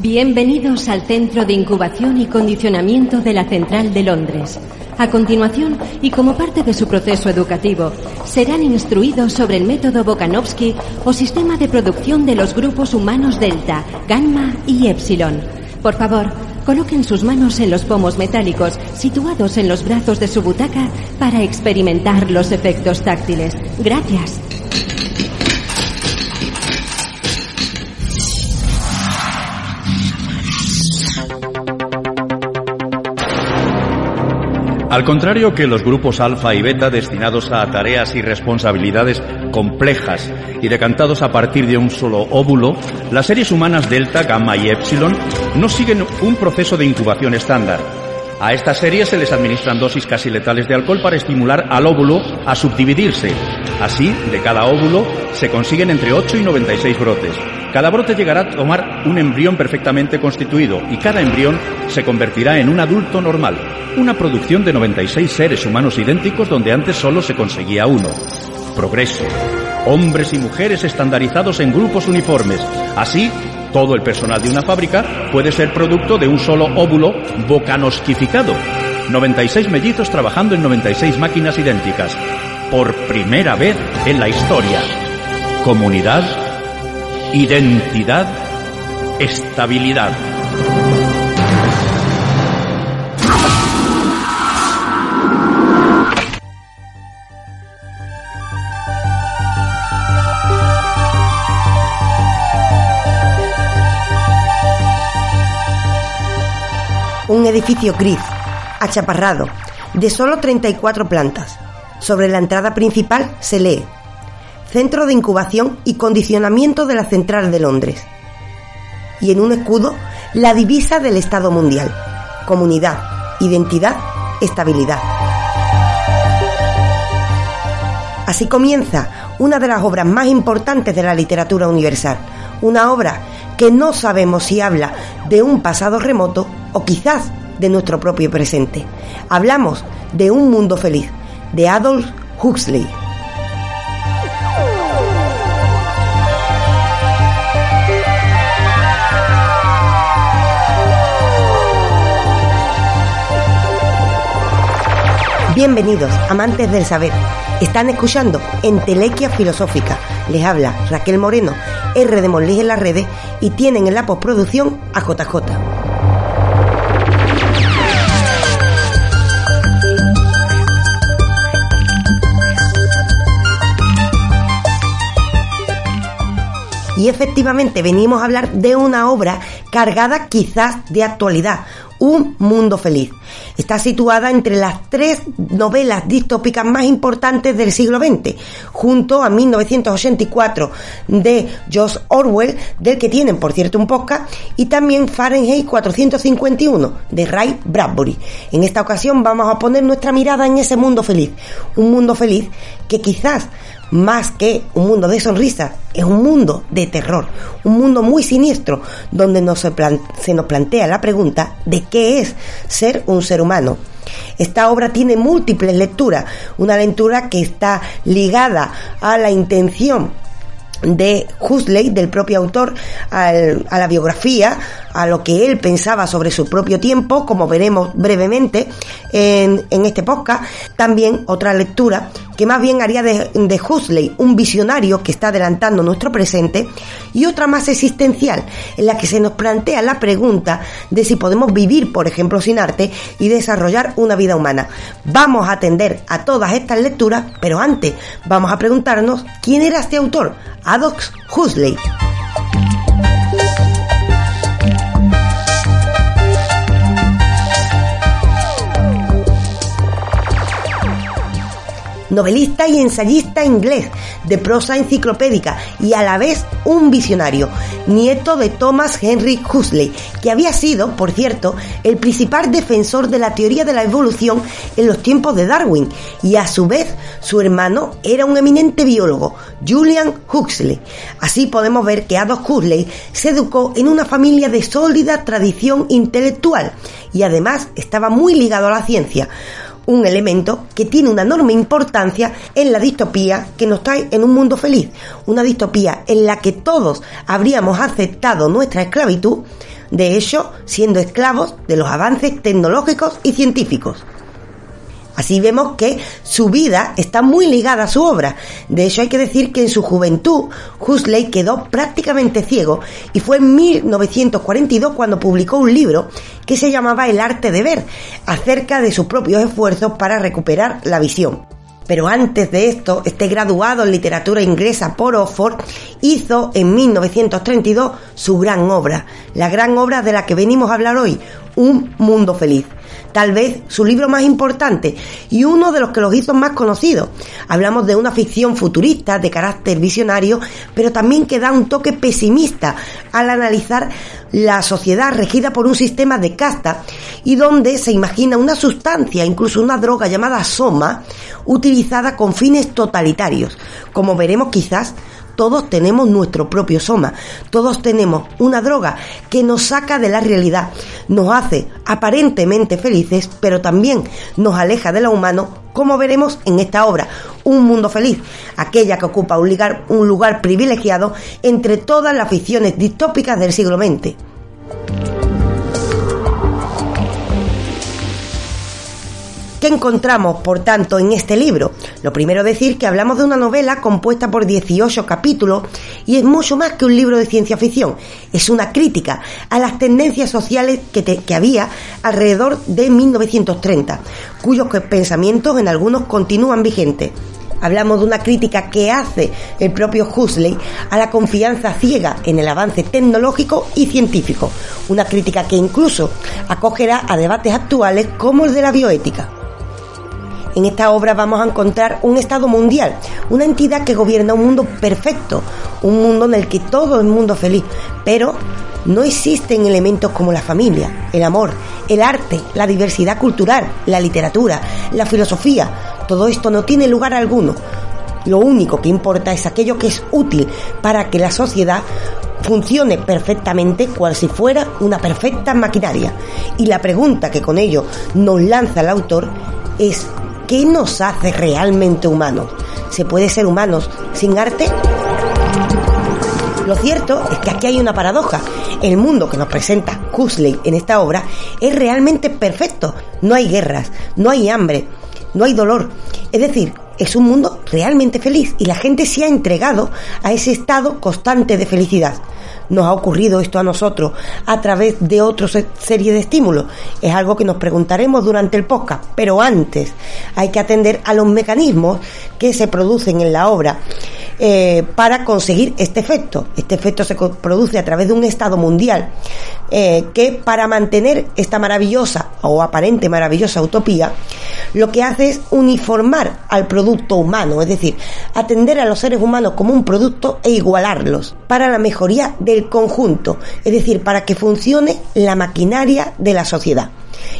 Bienvenidos al Centro de Incubación y Condicionamiento de la Central de Londres. A continuación, y como parte de su proceso educativo, serán instruidos sobre el método Bokanovsky o sistema de producción de los grupos humanos delta, gamma y epsilon. Por favor, coloquen sus manos en los pomos metálicos situados en los brazos de su butaca para experimentar los efectos táctiles. Gracias. Al contrario que los grupos alfa y beta destinados a tareas y responsabilidades complejas y decantados a partir de un solo óvulo, las series humanas delta, gamma y epsilon no siguen un proceso de incubación estándar. A estas series se les administran dosis casi letales de alcohol para estimular al óvulo a subdividirse. Así, de cada óvulo se consiguen entre 8 y 96 brotes. Cada brote llegará a tomar un embrión perfectamente constituido y cada embrión se convertirá en un adulto normal, una producción de 96 seres humanos idénticos donde antes solo se conseguía uno. Progreso. Hombres y mujeres estandarizados en grupos uniformes. Así, todo el personal de una fábrica puede ser producto de un solo óvulo bocanosquificado. 96 mellizos trabajando en 96 máquinas idénticas. Por primera vez en la historia. Comunidad, identidad, estabilidad. un edificio gris, achaparrado, de solo 34 plantas. Sobre la entrada principal se lee Centro de Incubación y Condicionamiento de la Central de Londres. Y en un escudo, la divisa del Estado Mundial. Comunidad, identidad, estabilidad. Así comienza una de las obras más importantes de la literatura universal. Una obra que no sabemos si habla de un pasado remoto o quizás de nuestro propio presente. Hablamos de Un Mundo Feliz, de Adolf Huxley. Bienvenidos, amantes del saber. Están escuchando Entelequia Filosófica. Les habla Raquel Moreno, R de Monlis en las redes y tienen en la postproducción a JJ. Y efectivamente venimos a hablar de una obra cargada quizás de actualidad, Un Mundo Feliz. Está situada entre las tres novelas distópicas más importantes del siglo XX, junto a 1984 de George Orwell, del que tienen por cierto un podcast, y también Fahrenheit 451 de Ray Bradbury. En esta ocasión vamos a poner nuestra mirada en ese mundo feliz, un mundo feliz que quizás más que un mundo de sonrisas, es un mundo de terror, un mundo muy siniestro, donde nos se, se, nos plantea la pregunta de qué es ser un ser humano. Esta obra tiene múltiples lecturas, una lectura que está ligada a la intención de Huxley, del propio autor, al, a la biografía, a lo que él pensaba sobre su propio tiempo, como veremos brevemente en, este podcast. También otra lectura que más bien haría de, de Huxley un visionario que está adelantando nuestro presente, y otra más existencial, en la que se nos plantea la pregunta de si podemos vivir, por ejemplo, sin arte y desarrollar una vida humana. Vamos a atender a todas estas lecturas, pero antes vamos a preguntarnos quién era este autor, Adolf Huxley. Novelista y ensayista inglés de prosa enciclopédica y a la vez un visionario, nieto de Thomas Henry Huxley, que había sido, por cierto, el principal defensor de la teoría de la evolución en los tiempos de Darwin, y a su vez su hermano era un eminente biólogo, Julian Huxley. Así podemos ver que Adolf Huxley se educó en una familia de sólida tradición intelectual y además estaba muy ligado a la ciencia un elemento que tiene una enorme importancia en la distopía que nos trae en un mundo feliz, una distopía en la que todos habríamos aceptado nuestra esclavitud, de hecho siendo esclavos de los avances tecnológicos y científicos. Así vemos que su vida está muy ligada a su obra. De hecho, hay que decir que en su juventud Huxley quedó prácticamente ciego y fue en 1942 cuando publicó un libro que se llamaba El arte de ver, acerca de sus propios esfuerzos para recuperar la visión. Pero antes de esto, este graduado en literatura inglesa por Oxford hizo en 1932 su gran obra, la gran obra de la que venimos a hablar hoy, Un Mundo Feliz tal vez su libro más importante y uno de los que los hizo más conocidos. Hablamos de una ficción futurista de carácter visionario, pero también que da un toque pesimista al analizar la sociedad regida por un sistema de casta y donde se imagina una sustancia, incluso una droga llamada soma, utilizada con fines totalitarios, como veremos quizás todos tenemos nuestro propio soma, todos tenemos una droga que nos saca de la realidad, nos hace aparentemente felices, pero también nos aleja de lo humano, como veremos en esta obra, Un Mundo Feliz, aquella que ocupa un lugar, privilegiado entre todas las ficciones distópicas del siglo XX. ¿Qué encontramos, por tanto, en este libro? Lo primero decir que hablamos de una novela compuesta por 18 capítulos y es mucho más que un libro de ciencia ficción. Es una crítica a las tendencias sociales que, que había alrededor de 1930, cuyos pensamientos en algunos continúan vigentes. Hablamos de una crítica que hace el propio Huxley a la confianza ciega en el avance tecnológico y científico. Una crítica que incluso acogerá a debates actuales como el de la bioética. En esta obra vamos a encontrar un Estado mundial, una entidad que gobierna un mundo perfecto, un mundo en el que todo es mundo feliz, pero no existen elementos como la familia, el amor, el arte, la diversidad cultural, la literatura, la filosofía. Todo esto no tiene lugar alguno. Lo único que importa es aquello que es útil para que la sociedad funcione perfectamente cual si fuera una perfecta maquinaria. Y la pregunta que con ello nos lanza el autor es ¿Qué nos hace realmente humanos? ¿Se puede ser humanos sin arte? Lo cierto es que aquí hay una paradoja. El mundo que nos presenta Huxley en esta obra es realmente perfecto. No hay guerras, no hay hambre, no hay dolor. Es decir, es un mundo realmente feliz y la gente se ha entregado a ese estado constante de felicidad nos ha ocurrido esto a nosotros a través de otra serie de estímulos? Es algo que nos preguntaremos durante el podcast, pero antes hay que atender a los mecanismos que se producen en la obra eh, para conseguir este efecto. Este efecto se produce a través de un estado mundial eh, que para mantener esta maravillosa o aparente maravillosa utopía, lo que hace es uniformar al producto humano, es decir, atender a los seres humanos como un producto e igualarlos para la mejoría del conjunto, es decir, para que funcione la maquinaria de la sociedad.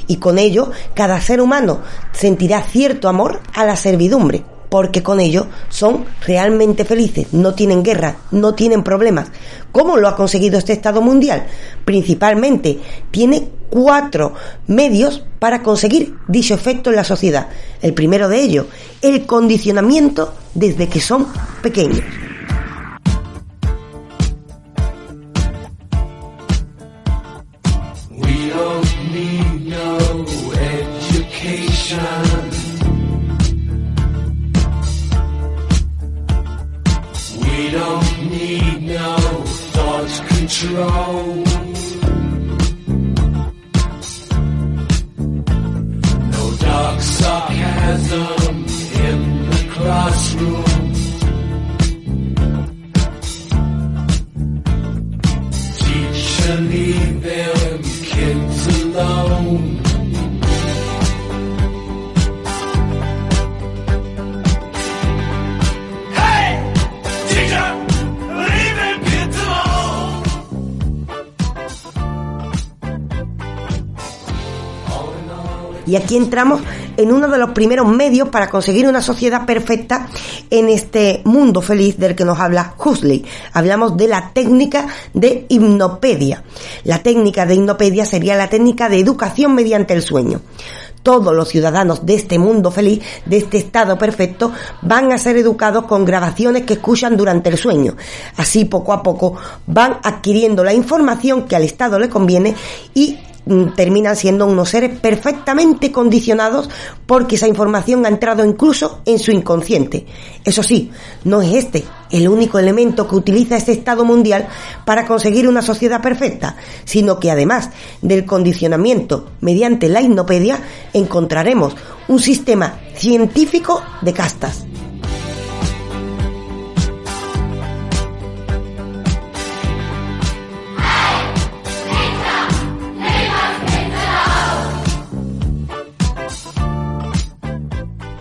Y con ello, cada ser humano sentirá cierto amor a la servidumbre porque con ello son realmente felices, no tienen guerra, no tienen problemas. ¿Cómo lo ha conseguido este Estado mundial? Principalmente tiene cuatro medios para conseguir dicho efecto en la sociedad. El primero de ellos, el condicionamiento desde que son pequeños. Control. No dark sarcasm in the classroom. Teacher, leave them kids alone. Y aquí entramos en uno de los primeros medios para conseguir una sociedad perfecta en este mundo feliz del que nos habla Huxley. Hablamos de la técnica de hipnopedia. La técnica de hipnopedia sería la técnica de educación mediante el sueño todos los ciudadanos de este mundo feliz, de este estado perfecto, van a ser educados con grabaciones que escuchan durante el sueño. Así poco a poco van adquiriendo la información que al Estado le conviene y terminan siendo unos seres perfectamente condicionados porque esa información ha entrado incluso en su inconsciente. Eso sí, no es este el único elemento que utiliza este Estado mundial para conseguir una sociedad perfecta, sino que además del condicionamiento mediante la hipnopedia encontraremos un sistema científico de castas.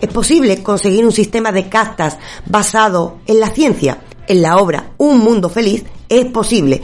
Es posible conseguir un sistema de castas basado en la ciencia. En la obra Un Mundo Feliz es posible.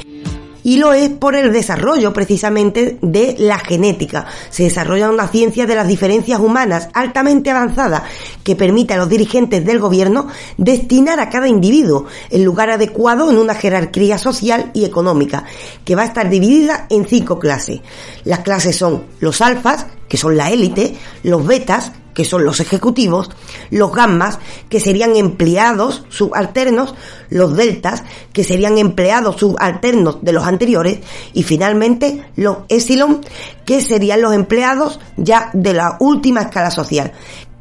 Y lo es por el desarrollo precisamente de la genética. Se desarrolla una ciencia de las diferencias humanas altamente avanzada que permite a los dirigentes del gobierno destinar a cada individuo el lugar adecuado en una jerarquía social y económica, que va a estar dividida en cinco clases. Las clases son los alfas, que son la élite, los betas, que son los ejecutivos, los gammas, que serían empleados subalternos, los deltas, que serían empleados subalternos de los anteriores, y finalmente los epsilon, que serían los empleados ya de la última escala social.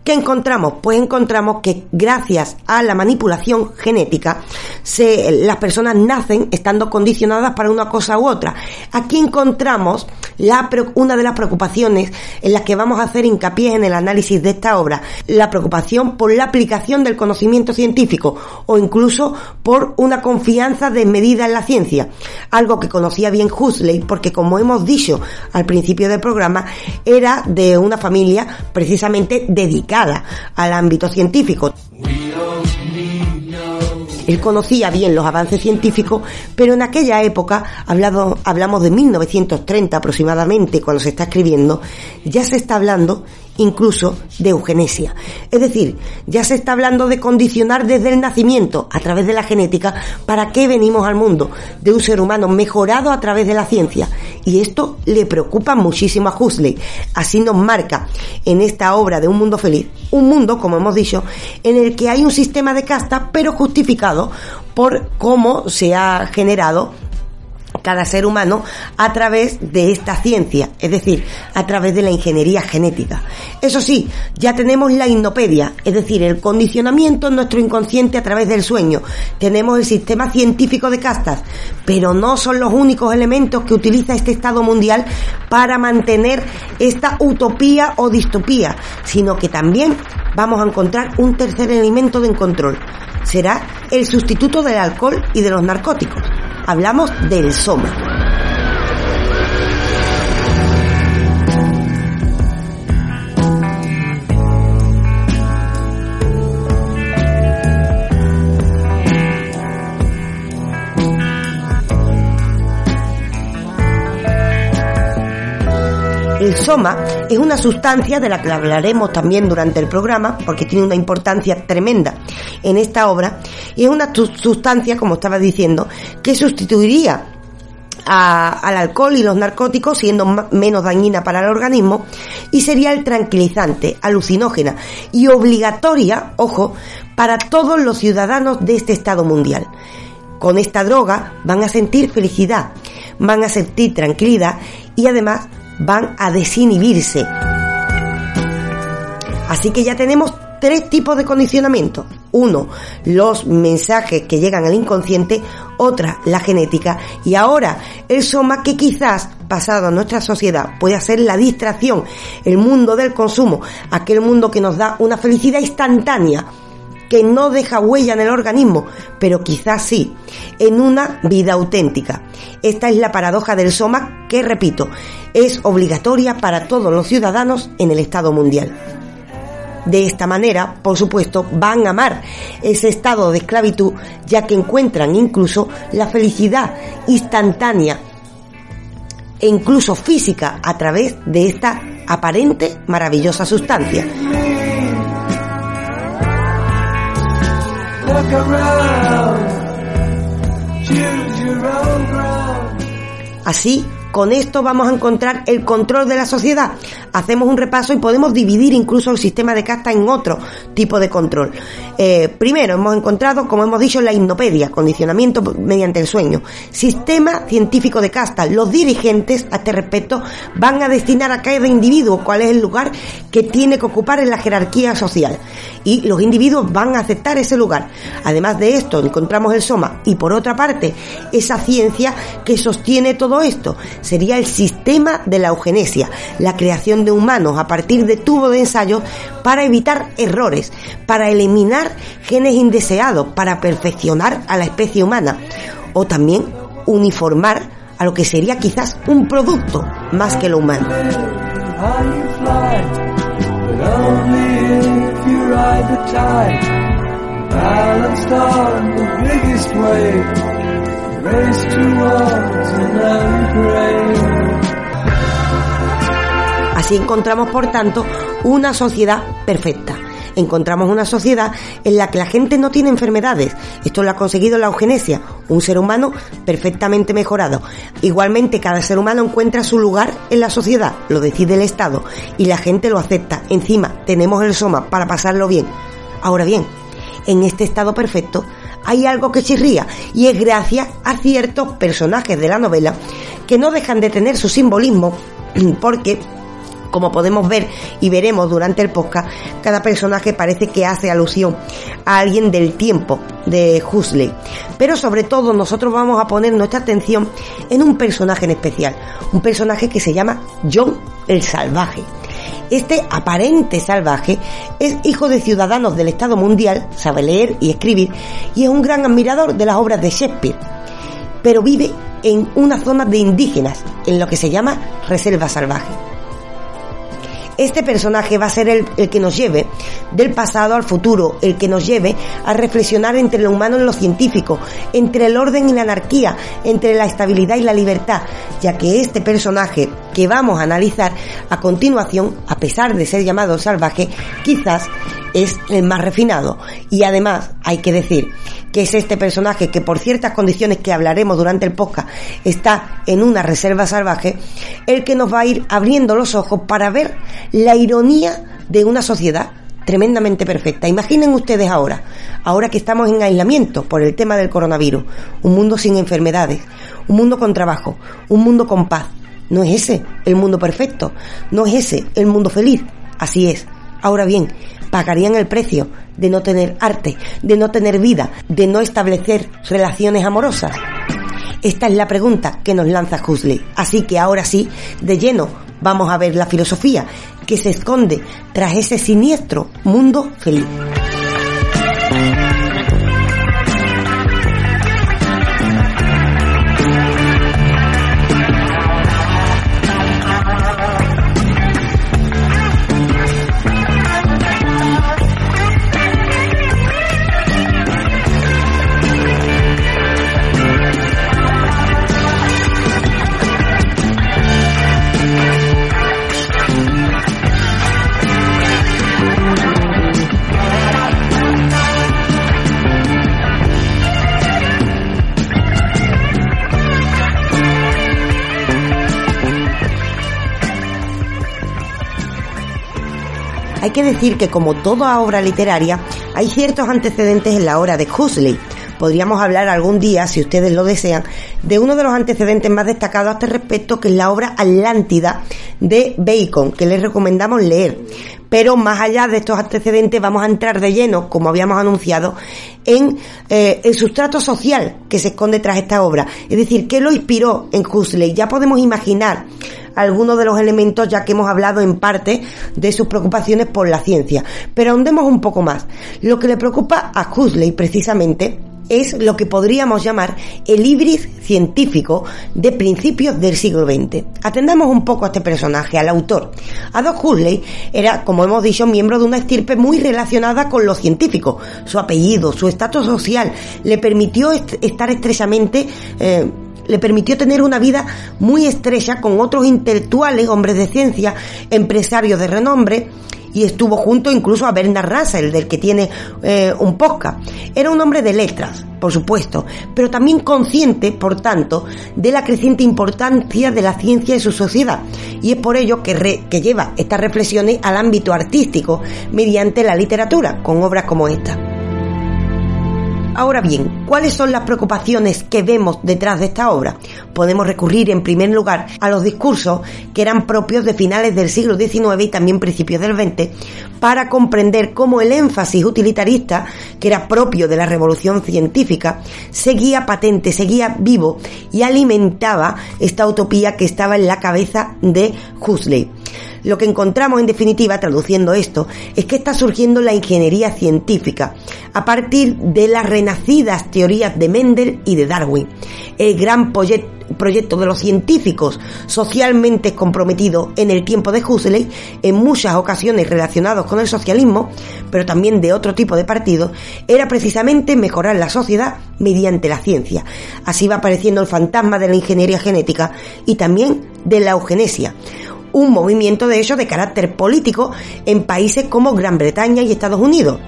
¿Qué encontramos? Pues encontramos que gracias a la manipulación genética, las personas nacen estando condicionadas para una cosa u otra. Aquí encontramos una de las preocupaciones en las que vamos a hacer hincapié en el análisis de esta obra, la preocupación por la aplicación del conocimiento científico o incluso por una confianza desmedida en la ciencia, algo que conocía bien Huxley porque como hemos dicho al principio del programa, era de una familia precisamente dedicada al ámbito científico. Él conocía bien los avances científicos, pero en aquella época, hablado, hablamos de 1930 aproximadamente, cuando se está escribiendo, ya se está hablando incluso de eugenesia. Es decir, ya se está hablando de condicionar desde el nacimiento, a través de la genética, para qué venimos al mundo, de un ser humano mejorado a través de la ciencia. Y esto le preocupa muchísimo a Huxley. Así nos marca en esta obra de Un Mundo Feliz, un mundo, como hemos dicho, en el que hay un sistema de casta, pero justificado por cómo se ha generado cada ser humano a través de esta ciencia, es decir, a través de la ingeniería genética. Eso sí, ya tenemos la hipnopedia, es decir, el condicionamiento en nuestro inconsciente a través del sueño. Tenemos el sistema científico de castas, pero no son los únicos elementos que utiliza este Estado mundial para mantener esta utopía o distopía, sino que también vamos a encontrar un tercer elemento de control. Será el sustituto del alcohol y de los narcóticos Hablamos del Soma. El soma es una sustancia de la que hablaremos también durante el programa, porque tiene una importancia tremenda en esta obra, y es una sustancia, como estaba diciendo, que sustituiría al alcohol y los narcóticos, siendo menos dañina para el organismo, y sería el tranquilizante, alucinógena y obligatoria, ojo, para todos los ciudadanos de este Estado mundial. Con esta droga van a sentir felicidad, van a sentir tranquilidad y además van a desinhibirse. Así que ya tenemos tres tipos de condicionamiento. Uno, los mensajes que llegan al inconsciente, otra, la genética y ahora el soma que quizás pasado a nuestra sociedad puede ser la distracción, el mundo del consumo, aquel mundo que nos da una felicidad instantánea que no deja huella en el organismo, pero quizás sí, en una vida auténtica. Esta es la paradoja del soma que, repito, es obligatoria para todos los ciudadanos en el Estado mundial. De esta manera, por supuesto, van a amar ese estado de esclavitud, ya que encuentran incluso la felicidad instantánea e incluso física a través de esta aparente maravillosa sustancia. Así, con esto vamos a encontrar el control de la sociedad. Hacemos un repaso y podemos dividir incluso el sistema de casta en otro tipo de control. Eh, primero hemos encontrado, como hemos dicho, la hipnopedia, condicionamiento mediante el sueño. Sistema científico de casta. Los dirigentes a este respecto van a destinar a cada individuo cuál es el lugar que tiene que ocupar en la jerarquía social. Y los individuos van a aceptar ese lugar. Además de esto, encontramos el soma. Y por otra parte, esa ciencia que sostiene todo esto sería el sistema de la eugenesia, la creación de humanos a partir de tubo de ensayo para evitar errores, para eliminar genes indeseados, para perfeccionar a la especie humana o también uniformar a lo que sería quizás un producto más que lo humano. Así encontramos, por tanto, una sociedad perfecta. Encontramos una sociedad en la que la gente no tiene enfermedades. Esto lo ha conseguido la eugenesia, un ser humano perfectamente mejorado. Igualmente, cada ser humano encuentra su lugar en la sociedad, lo decide el Estado, y la gente lo acepta. Encima, tenemos el soma para pasarlo bien. Ahora bien, en este estado perfecto, hay algo que chirría y es gracias a ciertos personajes de la novela que no dejan de tener su simbolismo porque como podemos ver y veremos durante el podcast, cada personaje parece que hace alusión a alguien del tiempo de Huxley. Pero sobre todo nosotros vamos a poner nuestra atención en un personaje en especial, un personaje que se llama John el Salvaje. Este aparente salvaje es hijo de ciudadanos del Estado mundial, sabe leer y escribir y es un gran admirador de las obras de Shakespeare, pero vive en una zona de indígenas, en lo que se llama reserva salvaje este personaje va a ser el, que nos lleve del pasado al futuro, el que nos lleve a reflexionar entre lo humano y lo científico, entre el orden y la anarquía, entre la estabilidad y la libertad, ya que este personaje que vamos a analizar a continuación, a pesar de ser llamado salvaje, quizás es el más refinado. Y además, hay que decir que es este personaje que por ciertas condiciones que hablaremos durante el podcast está en una reserva salvaje, el que nos va a ir abriendo los ojos para ver la ironía de una sociedad tremendamente perfecta. Imaginen ustedes ahora, ahora que estamos en aislamiento por el tema del coronavirus, un mundo sin enfermedades, un mundo con trabajo, un mundo con paz. No es ese el mundo perfecto, no es ese el mundo feliz. Así es. Ahora bien, pagarían el precio de no tener arte, de no tener vida, de no establecer relaciones amorosas? Esta es la pregunta que nos lanza Huxley. Así que ahora sí, de lleno, vamos a ver la filosofía que se esconde tras ese siniestro mundo feliz. Decir que como toda obra literaria, hay ciertos antecedentes en la obra de Huxley. Podríamos hablar algún día, si ustedes lo desean, de uno de los antecedentes más destacados a este respecto, que es la obra Atlántida de Bacon, que les recomendamos leer. Pero más allá de estos antecedentes vamos a entrar de lleno, como habíamos anunciado, en eh, el sustrato social que se esconde tras esta obra. Es decir, ¿qué lo inspiró en Huxley? Ya podemos imaginar algunos de los elementos ya que hemos hablado en parte de sus preocupaciones por la ciencia. Pero ahondemos un poco más. Lo que le preocupa a Huxley precisamente es lo que podríamos llamar el ibris científico de principios del siglo XX. Atendamos un poco a este personaje, al autor. Adolf Huxley era, como hemos dicho, miembro de una estirpe muy relacionada con lo científico. Su apellido, su estatus social le permitió estar estrechamente eh, le permitió tener una vida muy estrecha con otros intelectuales, hombres de ciencia, empresarios de renombre, y estuvo junto incluso a Bernard Russell, del que tiene eh, un podcast. Era un hombre de letras, por supuesto, pero también consciente, por tanto, de la creciente importancia de la ciencia en su sociedad. Y es por ello que, que lleva estas reflexiones al ámbito artístico mediante la literatura, con obras como esta. Ahora bien, ¿cuáles son las preocupaciones que vemos detrás de esta obra? Podemos recurrir en primer lugar a los discursos que eran propios de finales del siglo XIX y también principios del XX para comprender cómo el énfasis utilitarista, que era propio de la revolución científica, seguía patente, seguía vivo y alimentaba esta utopía que estaba en la cabeza de Huxley. Lo que encontramos en definitiva, traduciendo esto, es que está surgiendo la ingeniería científica a partir de las renacidas teorías de Mendel y de Darwin. El gran proyecto de los científicos socialmente comprometidos en el tiempo de Huxley, en muchas ocasiones relacionados con el socialismo, pero también de otro tipo de partidos, era precisamente mejorar la sociedad mediante la ciencia. Así va apareciendo el fantasma de la ingeniería genética y también de la eugenesia un movimiento de hecho de carácter político en países como Gran Bretaña y Estados Unidos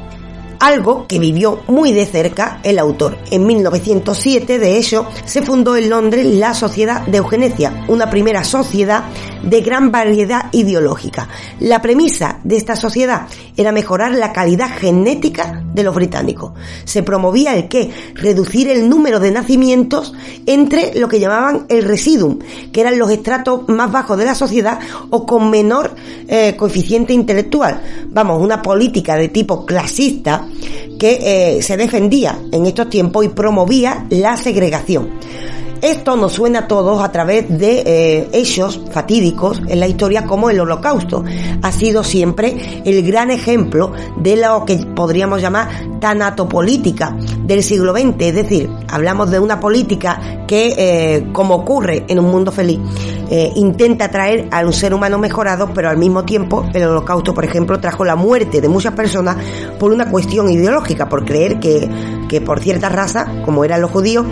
algo que vivió muy de cerca el autor. En 1907, de hecho, se fundó en Londres la Sociedad de Eugenesia, una primera sociedad de gran variedad ideológica. La premisa de esta sociedad era mejorar la calidad genética de los británicos. Se promovía el que reducir el número de nacimientos entre lo que llamaban el residuum, que eran los estratos más bajos de la sociedad o con menor eh, coeficiente intelectual. Vamos, una política de tipo clasista que eh, se defendía en estos tiempos y promovía la segregación. Esto nos suena a todos a través de eh, hechos fatídicos en la historia como el holocausto. Ha sido siempre el gran ejemplo de lo que podríamos llamar tanatopolítica del siglo XX. Es decir, hablamos de una política que, eh, como ocurre en un mundo feliz, eh, intenta traer a un ser humano mejorado, pero al mismo tiempo el holocausto, por ejemplo, trajo la muerte de muchas personas por una cuestión ideológica, por creer que, que por cierta raza, como eran los judíos,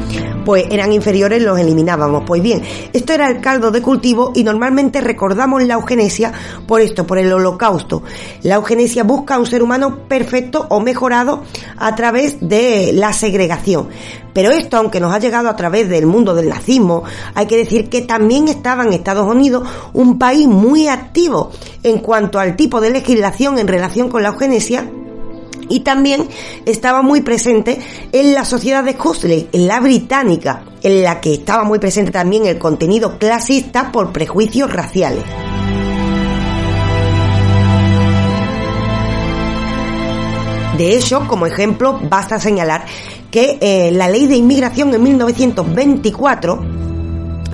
pues eran inferiores los eliminábamos. Pues bien, esto era el caldo de cultivo y normalmente recordamos la eugenesia por esto, por el holocausto. La eugenesia busca un ser humano perfecto o mejorado a través de la segregación. Pero esto, aunque nos ha llegado a través del mundo del nazismo, hay que decir que también estaba en Estados Unidos un país muy activo en cuanto al tipo de legislación en relación con la eugenesia y también estaba muy presente en la sociedad de Huxley, en la británica, en la que estaba muy presente también el contenido clasista por prejuicios raciales. De hecho, como ejemplo, basta señalar que eh, la ley de inmigración en 1924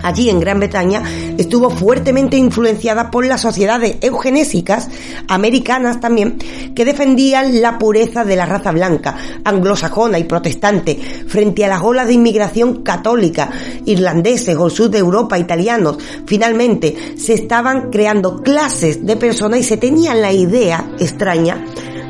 allí en Gran Bretaña estuvo fuertemente influenciada por las sociedades eugenésicas americanas también que defendían la pureza de la raza blanca, anglosajona y protestante frente a las olas de inmigración católica, irlandeses o sur de Europa, italianos. Finalmente se estaban creando clases de personas y se tenían la idea extraña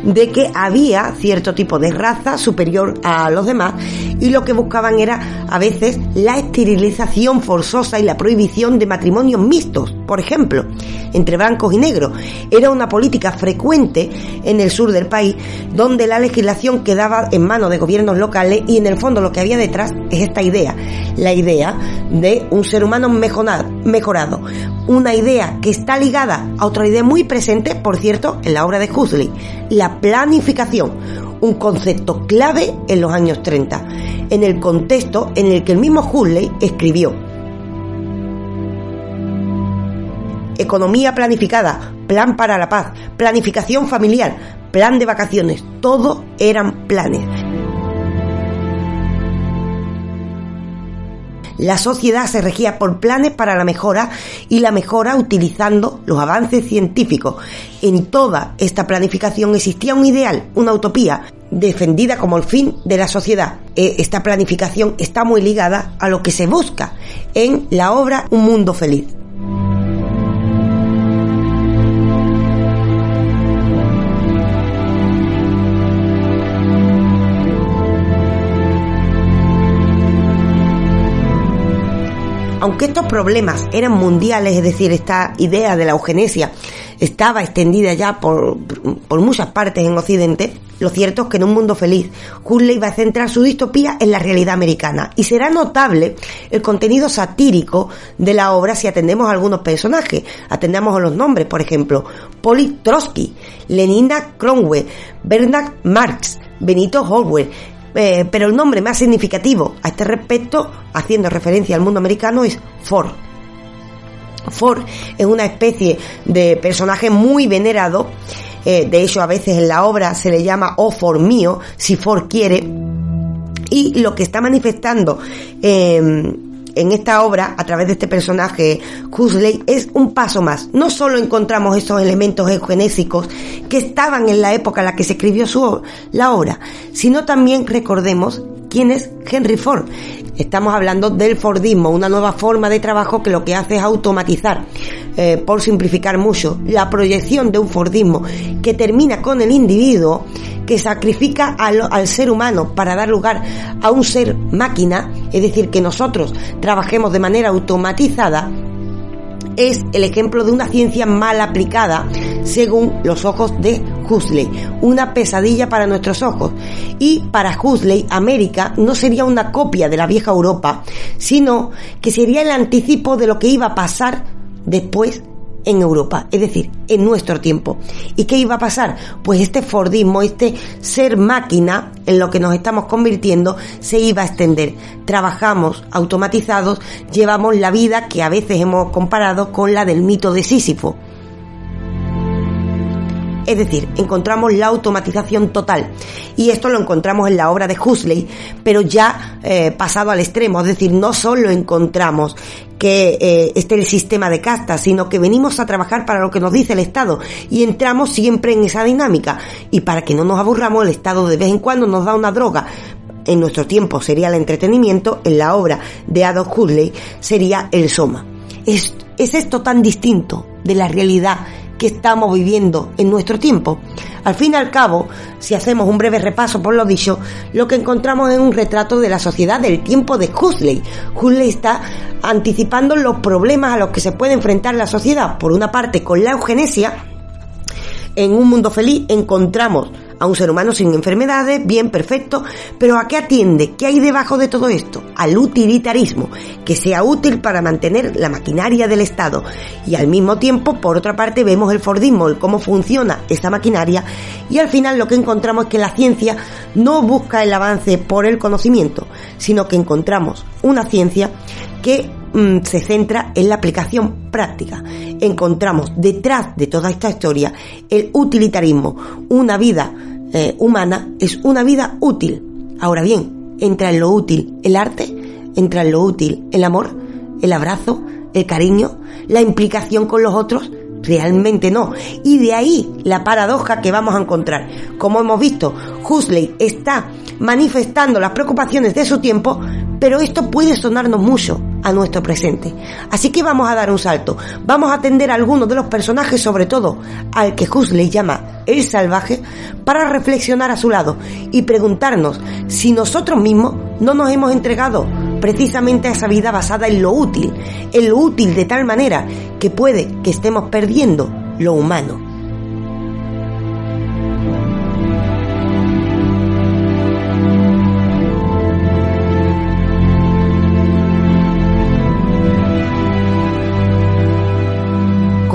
de que había cierto tipo de raza superior a los demás y lo que buscaban era a veces la esterilización forzosa y la prohibición de matrimonios mixtos, por ejemplo, entre blancos y negros. Era una política frecuente en el sur del país donde la legislación quedaba en manos de gobiernos locales y en el fondo lo que había detrás es esta idea, la idea de un ser humano mejorado, una idea que está ligada a otra idea muy presente, por cierto, en la obra de Huxley, la planificación, un concepto clave en los años 30, en el contexto en el que el mismo Huxley escribió. Economía planificada, plan para la paz, planificación familiar, plan de vacaciones, todo eran planes. La sociedad se regía por planes para la mejora y la mejora utilizando los avances científicos. En toda esta planificación existía un ideal, una utopía, defendida como el fin de la sociedad. E, esta planificación está muy ligada a lo que se busca en la obra Un Mundo Feliz. Aunque estos problemas eran mundiales, es decir, esta idea de la eugenesia estaba extendida ya por, por muchas partes en Occidente, lo cierto es que en un mundo feliz, Huxley va a centrar su distopía en la realidad americana y será notable el contenido satírico de la obra si atendemos a algunos personajes. Atendamos a los nombres, por ejemplo, Polly Trotsky, Lenina Cromwell, Bernard Marx, Benito Howard, eh, pero el nombre más significativo a este respecto, haciendo referencia al mundo americano, es Ford. Ford es una especie de personaje muy venerado eh, de hecho a veces en la obra se le llama o oh, for mío, si for quiere, y lo que está manifestando em, en esta obra, a través de este personaje, Huxley, es un paso más. No solo encontramos esos elementos eugenésicos que estaban en la época en la que se escribió su, la obra, sino también recordemos quién es Henry Ford. Estamos hablando del Fordismo, una nueva forma de trabajo que lo que hace es automatizar, eh, por simplificar mucho, la proyección de un Fordismo que termina con el individuo que sacrifica al, al ser humano para dar lugar a un ser máquina, es decir, que nosotros trabajemos de manera automatizada es el ejemplo de una ciencia mal aplicada según los ojos de Huxley, una pesadilla para nuestros ojos. Y para Huxley, América no sería una copia de la vieja Europa, sino que sería el anticipo de lo que iba a pasar después en Europa, es decir, en nuestro tiempo. ¿Y qué iba a pasar? Pues este Fordismo, este ser máquina en lo que nos estamos convirtiendo, se iba a extender. Trabajamos automatizados, llevamos la vida que a veces hemos comparado con la del mito de Sísifo. Es decir, encontramos la automatización total. Y esto lo encontramos en la obra de Huxley, pero ya eh, pasado al extremo. Es decir, no solo encontramos que eh, esté el sistema de castas, sino que venimos a trabajar para lo que nos dice el Estado y entramos siempre en esa dinámica. Y para que no nos aburramos, el Estado de vez en cuando nos da una droga. En nuestro tiempo sería el entretenimiento, en la obra de Adolf Huxley sería el soma. ¿Es, ¿Es esto tan distinto de la realidad que estamos viviendo en nuestro tiempo. Al fin y al cabo, si hacemos un breve repaso por lo dicho, lo que encontramos es un retrato de la sociedad del tiempo de Huxley. Huxley está anticipando los problemas a los que se puede enfrentar la sociedad. Por una parte, con la eugenesia, en un mundo feliz encontramos a un ser humano sin enfermedades, bien, perfecto, pero ¿a qué atiende? ¿Qué hay debajo de todo esto? Al utilitarismo, que sea útil para mantener la maquinaria del Estado. Y al mismo tiempo, por otra parte, vemos el Fordismo, el cómo funciona esa maquinaria, y al final lo que encontramos es que la ciencia no busca el avance por el conocimiento, sino que encontramos una ciencia que mm, se centra en la aplicación práctica. Encontramos detrás de toda esta historia el utilitarismo, una vida eh, humana es una vida útil. Ahora bien, entra en lo útil el arte, entra en lo útil el amor, el abrazo, el cariño, la implicación con los otros, Realmente no. Y de ahí la paradoja que vamos a encontrar. Como hemos visto, Huxley está manifestando las preocupaciones de su tiempo, pero esto puede sonarnos mucho a nuestro presente. Así que vamos a dar un salto. Vamos a atender a algunos de los personajes, sobre todo al que Huxley llama el salvaje, para reflexionar a su lado y preguntarnos si nosotros mismos no nos hemos entregado precisamente a esa vida basada en lo útil, en lo útil de tal manera que puede que estemos perdiendo lo humano.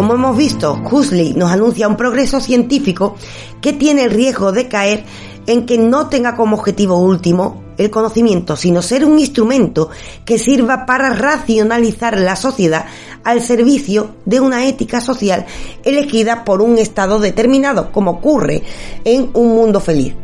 Como hemos visto, Huxley nos anuncia un progreso científico que tiene el riesgo de caer en que no tenga como objetivo último el conocimiento, sino ser un instrumento que sirva para racionalizar la sociedad al servicio de una ética social elegida por un Estado determinado, como ocurre en un mundo feliz.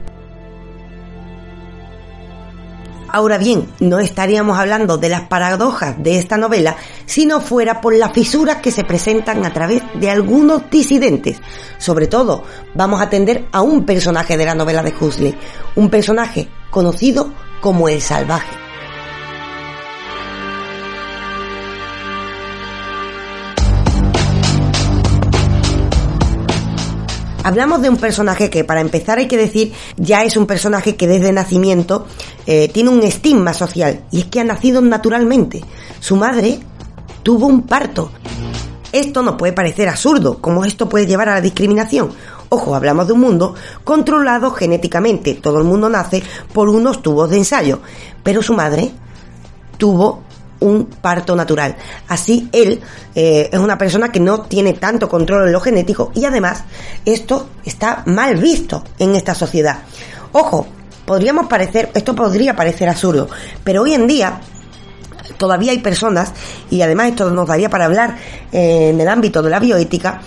Ahora bien, no estaríamos hablando de las paradojas de esta novela si no fuera por las fisuras que se presentan a través de algunos disidentes. Sobre todo, vamos a atender a un personaje de la novela de Huxley, un personaje conocido como el salvaje. Hablamos de un personaje que, para empezar, hay que decir, ya es un personaje que desde nacimiento eh, tiene un estigma social, y es que ha nacido naturalmente. Su madre tuvo un parto. Esto nos puede parecer absurdo, como esto puede llevar a la discriminación. Ojo, hablamos de un mundo controlado genéticamente. Todo el mundo nace por unos tubos de ensayo. Pero su madre tuvo un parto natural. Así él eh, es una persona que no tiene tanto control en lo genético y además esto está mal visto en esta sociedad. Ojo, podríamos parecer, esto podría parecer absurdo, pero hoy en día todavía hay personas, y además esto nos daría para hablar eh, en el ámbito de la bioética,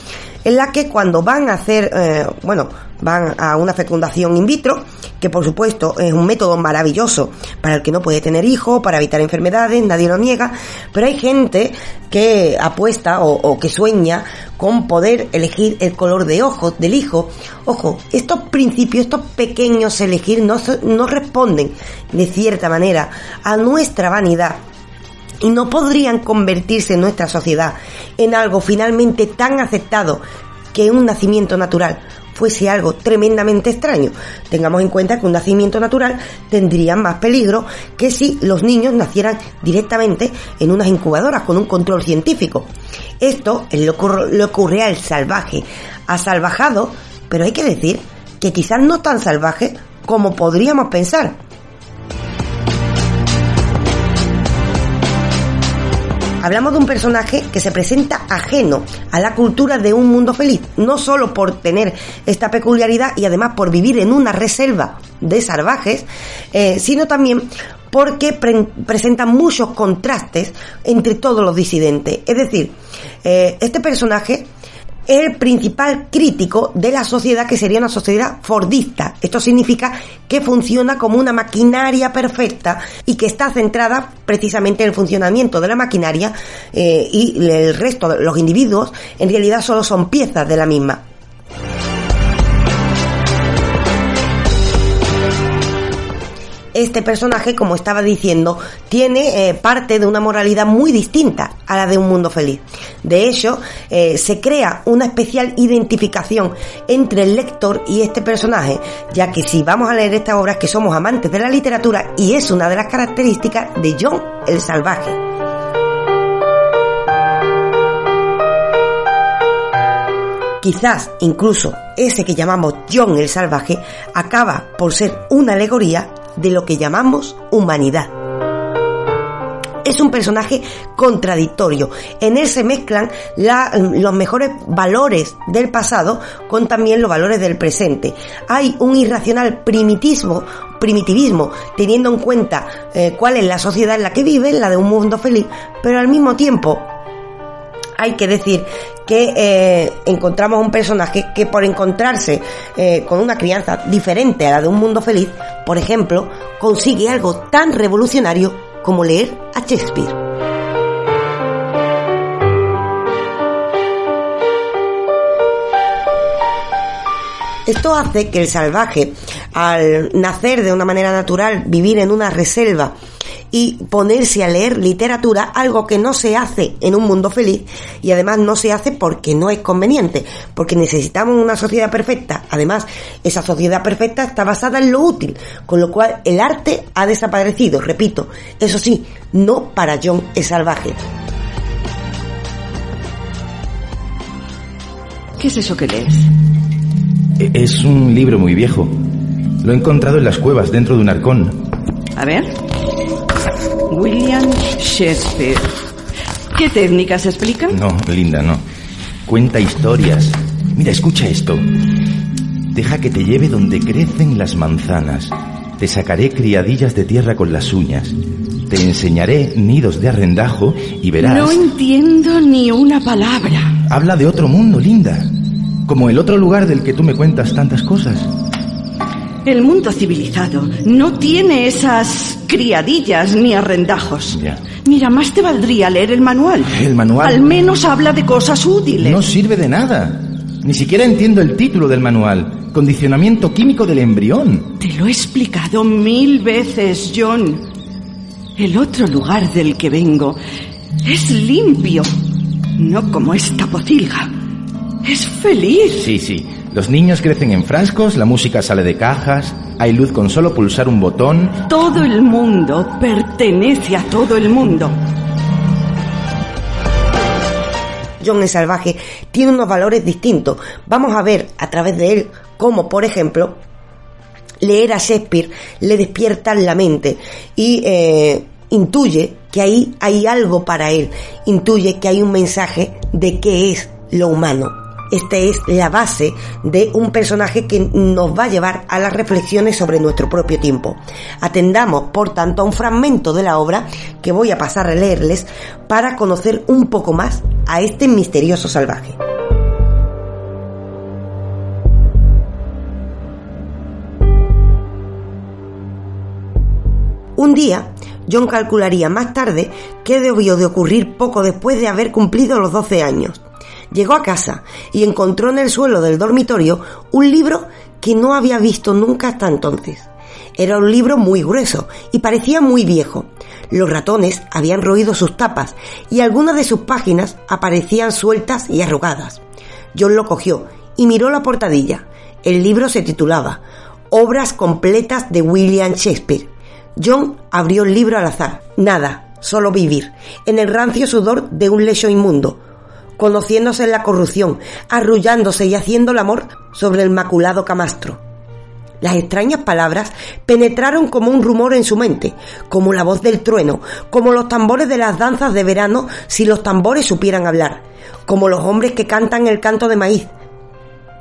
en la que cuando van a hacer, eh, bueno, van a una fecundación in vitro, que por supuesto es un método maravilloso para el que no puede tener hijos, para evitar enfermedades, nadie lo niega, pero hay gente que apuesta o, que sueña con poder elegir el color de ojos del hijo. Ojo, estos principios, estos pequeños elegir no, no responden de cierta manera a nuestra vanidad y no podrían convertirse en nuestra sociedad en algo finalmente tan aceptado que un nacimiento natual fuese algo tremendamente extraño. Tengamos en cuenta que un nacimiento natural tendría más peligro que si los niños nacieran directamente en unas incubadoras con un control científico. Esto es lo, ocurre al salvaje, a salvajado, pero hay que decir que quizás no tan salvaje como podríamos pensar. Hablamos de un personaje que se presenta ajeno a la cultura de un mundo feliz, no solo por tener esta peculiaridad y además por vivir en una reserva de salvajes, eh, sino también porque presenta muchos contrastes entre todos los disidentes. Es decir, eh, este personaje el principal crítico de la sociedad que sería una sociedad fordista. Esto significa que funciona como una maquinaria perfecta y que está centrada precisamente en el funcionamiento de la maquinaria eh, y el resto de los individuos en realidad solo son piezas de la misma. Este personaje, como estaba diciendo, tiene eh, parte de una moralidad muy distinta a la de un mundo feliz. De hecho, eh, se crea una especial identificación entre el lector y este personaje, ya que si vamos a leer esta obra es que somos amantes de la literatura y es una de las características de John el Salvaje. Quizás incluso ese que llamamos John el Salvaje acaba por ser una alegoría de lo que llamamos humanidad. Es un personaje contradictorio. En él se mezclan los mejores valores del pasado con también los valores del presente. Hay un irracional primitivismo, primitivismo teniendo en cuenta eh, cuál es la sociedad en la que vive, la de un mundo feliz, pero al mismo tiempo hay que decir que eh, encontramos un personaje que por encontrarse eh, con una crianza diferente a la de un mundo feliz, por ejemplo, consigue algo tan revolucionario como leer a Shakespeare. Esto hace que el salvaje, al nacer de una manera natural, vivir en una reserva y ponerse a leer literatura, algo que no se hace en un mundo feliz y además no se hace porque no es conveniente, porque necesitamos una sociedad perfecta. Además, esa sociedad perfecta está basada en lo útil, con lo cual el arte ha desaparecido, repito, eso sí, no para John es salvaje. ¿Qué es eso que lees? E-, es un libro muy viejo. Lo he encontrado en las cuevas dentro de un arcón. A ver. William Shakespeare. ¿Qué técnicas explica? No, Linda, no. Cuenta historias. Mira, escucha esto. Deja que te lleve donde crecen las manzanas. Te sacaré criadillas de tierra con las uñas. Te enseñaré nidos de arrendajo y verás... No entiendo ni una palabra. Habla de otro mundo, Linda. Como el otro lugar del que tú me cuentas tantas cosas. El mundo civilizado no tiene esas criadillas ni arrendajos. Mira, más te valdría leer el manual. El manual. Al menos habla de cosas útiles. No sirve de nada. Ni siquiera entiendo el título del manual. Condicionamiento químico del embrión. Te lo he explicado mil veces, John. El otro lugar del que vengo es limpio. No como esta pocilga. Es feliz. Sí, sí. Los niños crecen en frascos, la música sale de cajas, hay luz con solo pulsar un botón. Todo el mundo pertenece a todo el mundo. John el Salvaje tiene unos valores distintos. Vamos a ver a través de él cómo, por ejemplo, leer a Shakespeare le despierta la mente y eh, intuye que ahí hay algo para él, intuye que hay un mensaje de qué es lo humano. Esta es la base de un personaje que nos va a llevar a las reflexiones sobre nuestro propio tiempo. Atendamos, por tanto, a un fragmento de la obra que voy a pasar a leerles para conocer un poco más a este misterioso salvaje. Un día, John calcularía más tarde qué debió de ocurrir poco después de haber cumplido los 12 años. Llegó a casa y encontró en el suelo del dormitorio un libro que no había visto nunca hasta entonces. Era un libro muy grueso y parecía muy viejo. Los ratones habían roído sus tapas y algunas de sus páginas aparecían sueltas y arrugadas. John lo cogió y miró la portadilla. El libro se titulaba Obras completas de William Shakespeare. John abrió el libro al azar. Nada, solo vivir, en el rancio sudor de un lecho inmundo, conociéndose en la corrupción, arrullándose y haciendo el amor sobre el maculado camastro. Las extrañas palabras penetraron como un rumor en su mente, como la voz del trueno, como los tambores de las danzas de verano si los tambores supieran hablar, como los hombres que cantan el canto de maíz,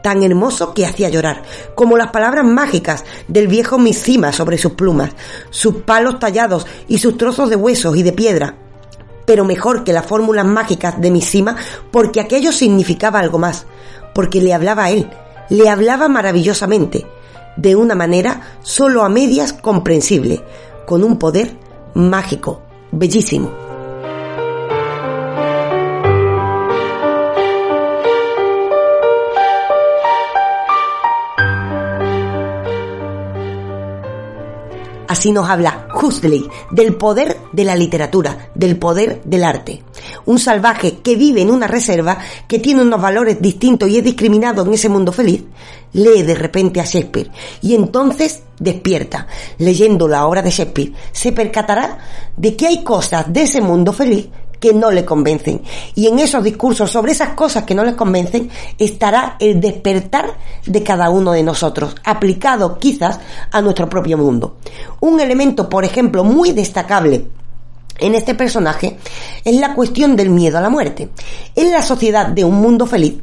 tan hermoso que hacía llorar, como las palabras mágicas del viejo Misima sobre sus plumas, sus palos tallados y sus trozos de huesos y de piedra. Pero mejor que las fórmulas mágicas de Misima, porque aquello significaba algo más, porque le hablaba a él, le hablaba maravillosamente, de una manera solo a medias comprensible, con un poder mágico, bellísimo. Así nos habla Huxley del poder de la literatura, del poder del arte. Un salvaje que vive en una reserva, que tiene unos valores distintos y es discriminado en ese mundo feliz, lee de repente a Shakespeare y entonces despierta. Leyendo la obra de Shakespeare, se percatará de que hay cosas de ese mundo feliz que no le convencen. Y en esos discursos sobre esas cosas que no les convencen estará el despertar de cada uno de nosotros, aplicado quizás a nuestro propio mundo. Un elemento, por ejemplo, muy destacable en este personaje es la cuestión del miedo a la muerte. En la sociedad de un mundo feliz,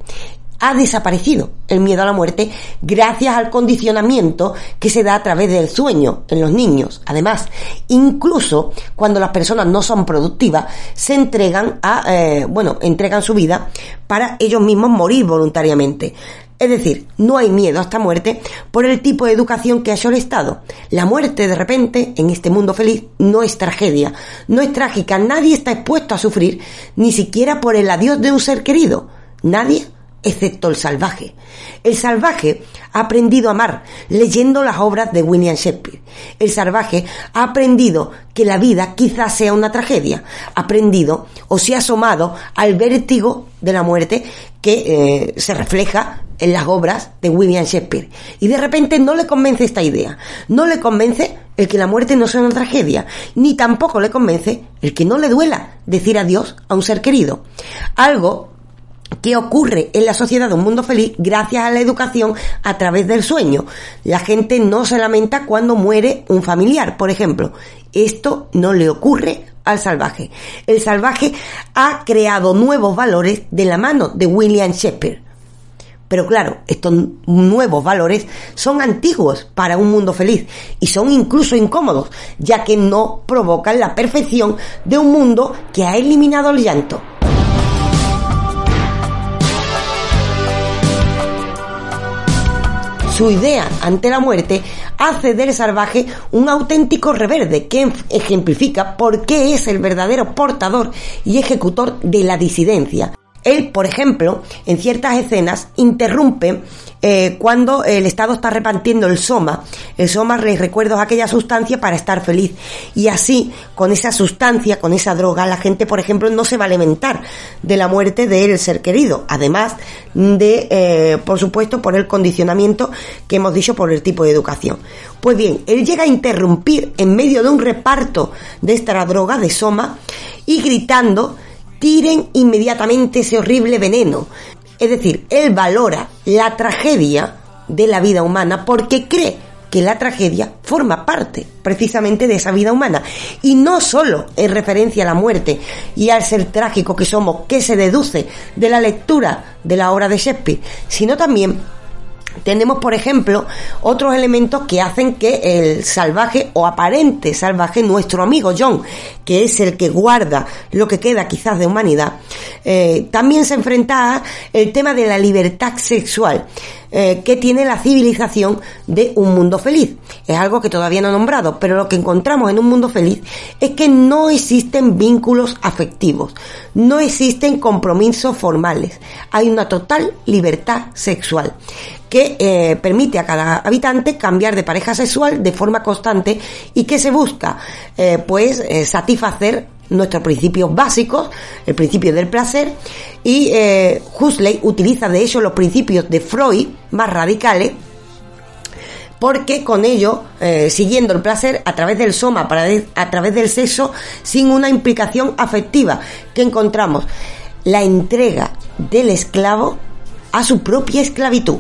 ha desaparecido el miedo a la muerte gracias al condicionamiento que se da a través del sueño en los niños. Además, incluso cuando las personas no son productivas, se entregan a, eh, bueno, entregan su vida para ellos mismos morir voluntariamente. Es decir, no hay miedo a esta muerte por el tipo de educación que ha hecho el Estado. La muerte, de repente, en este mundo feliz, no es tragedia, no es trágica, nadie está expuesto a sufrir, ni siquiera por el adiós de un ser querido. Nadie excepto el salvaje. El salvaje ha aprendido a amar leyendo las obras de William Shakespeare. El salvaje ha aprendido que la vida quizás sea una tragedia. Ha aprendido o se ha asomado al vértigo de la muerte que eh, se refleja en las obras de William Shakespeare. Y de repente no le convence esta idea. No le convence el que la muerte no sea una tragedia. Ni tampoco le convence el que no le duela decir adiós a un ser querido. Algo ¿Qué ocurre en la sociedad de un mundo feliz gracias a la educación a través del sueño? La gente no se lamenta cuando muere un familiar, por ejemplo. Esto no le ocurre al salvaje. El salvaje ha creado nuevos valores de la mano de William Shakespeare. Pero claro, estos nuevos valores son antiguos para un mundo feliz y son incluso incómodos, ya que no provocan la perfección de un mundo que ha eliminado el llanto. Su idea ante la muerte hace del salvaje un auténtico reverde que ejemplifica por qué es el verdadero portador y ejecutor de la disidencia. Él, por ejemplo, en ciertas escenas interrumpe eh, cuando el Estado está repartiendo el soma. El soma, les recuerdo, aquella sustancia para estar feliz. Y así, con esa sustancia, con esa droga, la gente, por ejemplo, no se va a alimentar de la muerte del ser querido. Además de, eh, por supuesto, por el condicionamiento que hemos dicho por el tipo de educación. Pues bien, él llega a interrumpir en medio de un reparto de esta droga, de soma, y gritando tiren inmediatamente ese horrible veneno. Es decir, él valora la tragedia de la vida humana porque cree que la tragedia forma parte precisamente de esa vida humana. Y no solo en referencia a la muerte y al ser trágico que somos, que se deduce de la lectura de la obra de Shakespeare, sino también tenemos, por ejemplo, otros elementos que hacen que el salvaje o aparente salvaje, nuestro amigo John, que es el que guarda lo que queda quizás de humanidad, eh, también se enfrenta el tema de la libertad sexual. Eh, que tiene la civilización de un mundo feliz. Es algo que todavía no he nombrado, pero lo que encontramos en un mundo feliz es que no existen vínculos afectivos, no existen compromisos formales, hay una total libertad sexual que eh, permite a cada habitante cambiar de pareja sexual de forma constante y que se busca eh, pues satisfacer nuestros principios básicos, el principio del placer, y eh, Huxley utiliza de hecho los principios de Freud más radicales, porque con ello, eh, siguiendo el placer a través del soma, a través del sexo, sin una implicación afectiva, que encontramos la entrega del esclavo a su propia esclavitud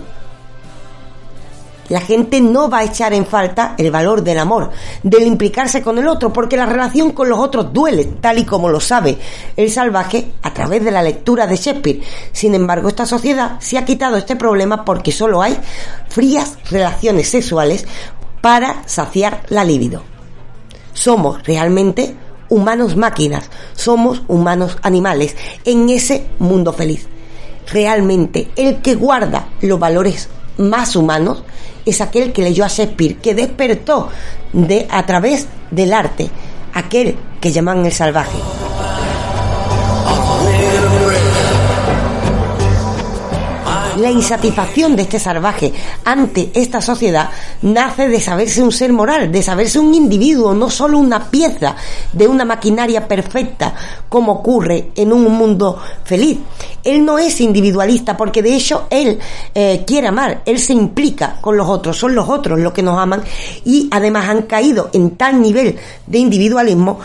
la gente no va a echar en falta el valor del amor, del implicarse con el otro, porque la relación con los otros duele, tal y como lo sabe el salvaje a través de la lectura de Shakespeare. Sin embargo, esta sociedad se ha quitado este problema porque solo hay frías relaciones sexuales para saciar la libido. Somos realmente humanos máquinas, somos humanos animales en ese mundo feliz. Realmente el que guarda los valores más humanos es aquel que leyó a Shakespeare, que despertó de, a través del arte, aquel que llaman el salvaje. La insatisfacción de este salvaje ante esta sociedad nace de saberse un ser moral, de saberse un individuo, no solo una pieza de una maquinaria perfecta, como ocurre en un mundo feliz. Él no es individualista porque de hecho él eh, quiere amar, él se implica con los otros, son los otros los que nos aman y además han caído en tal nivel de individualismo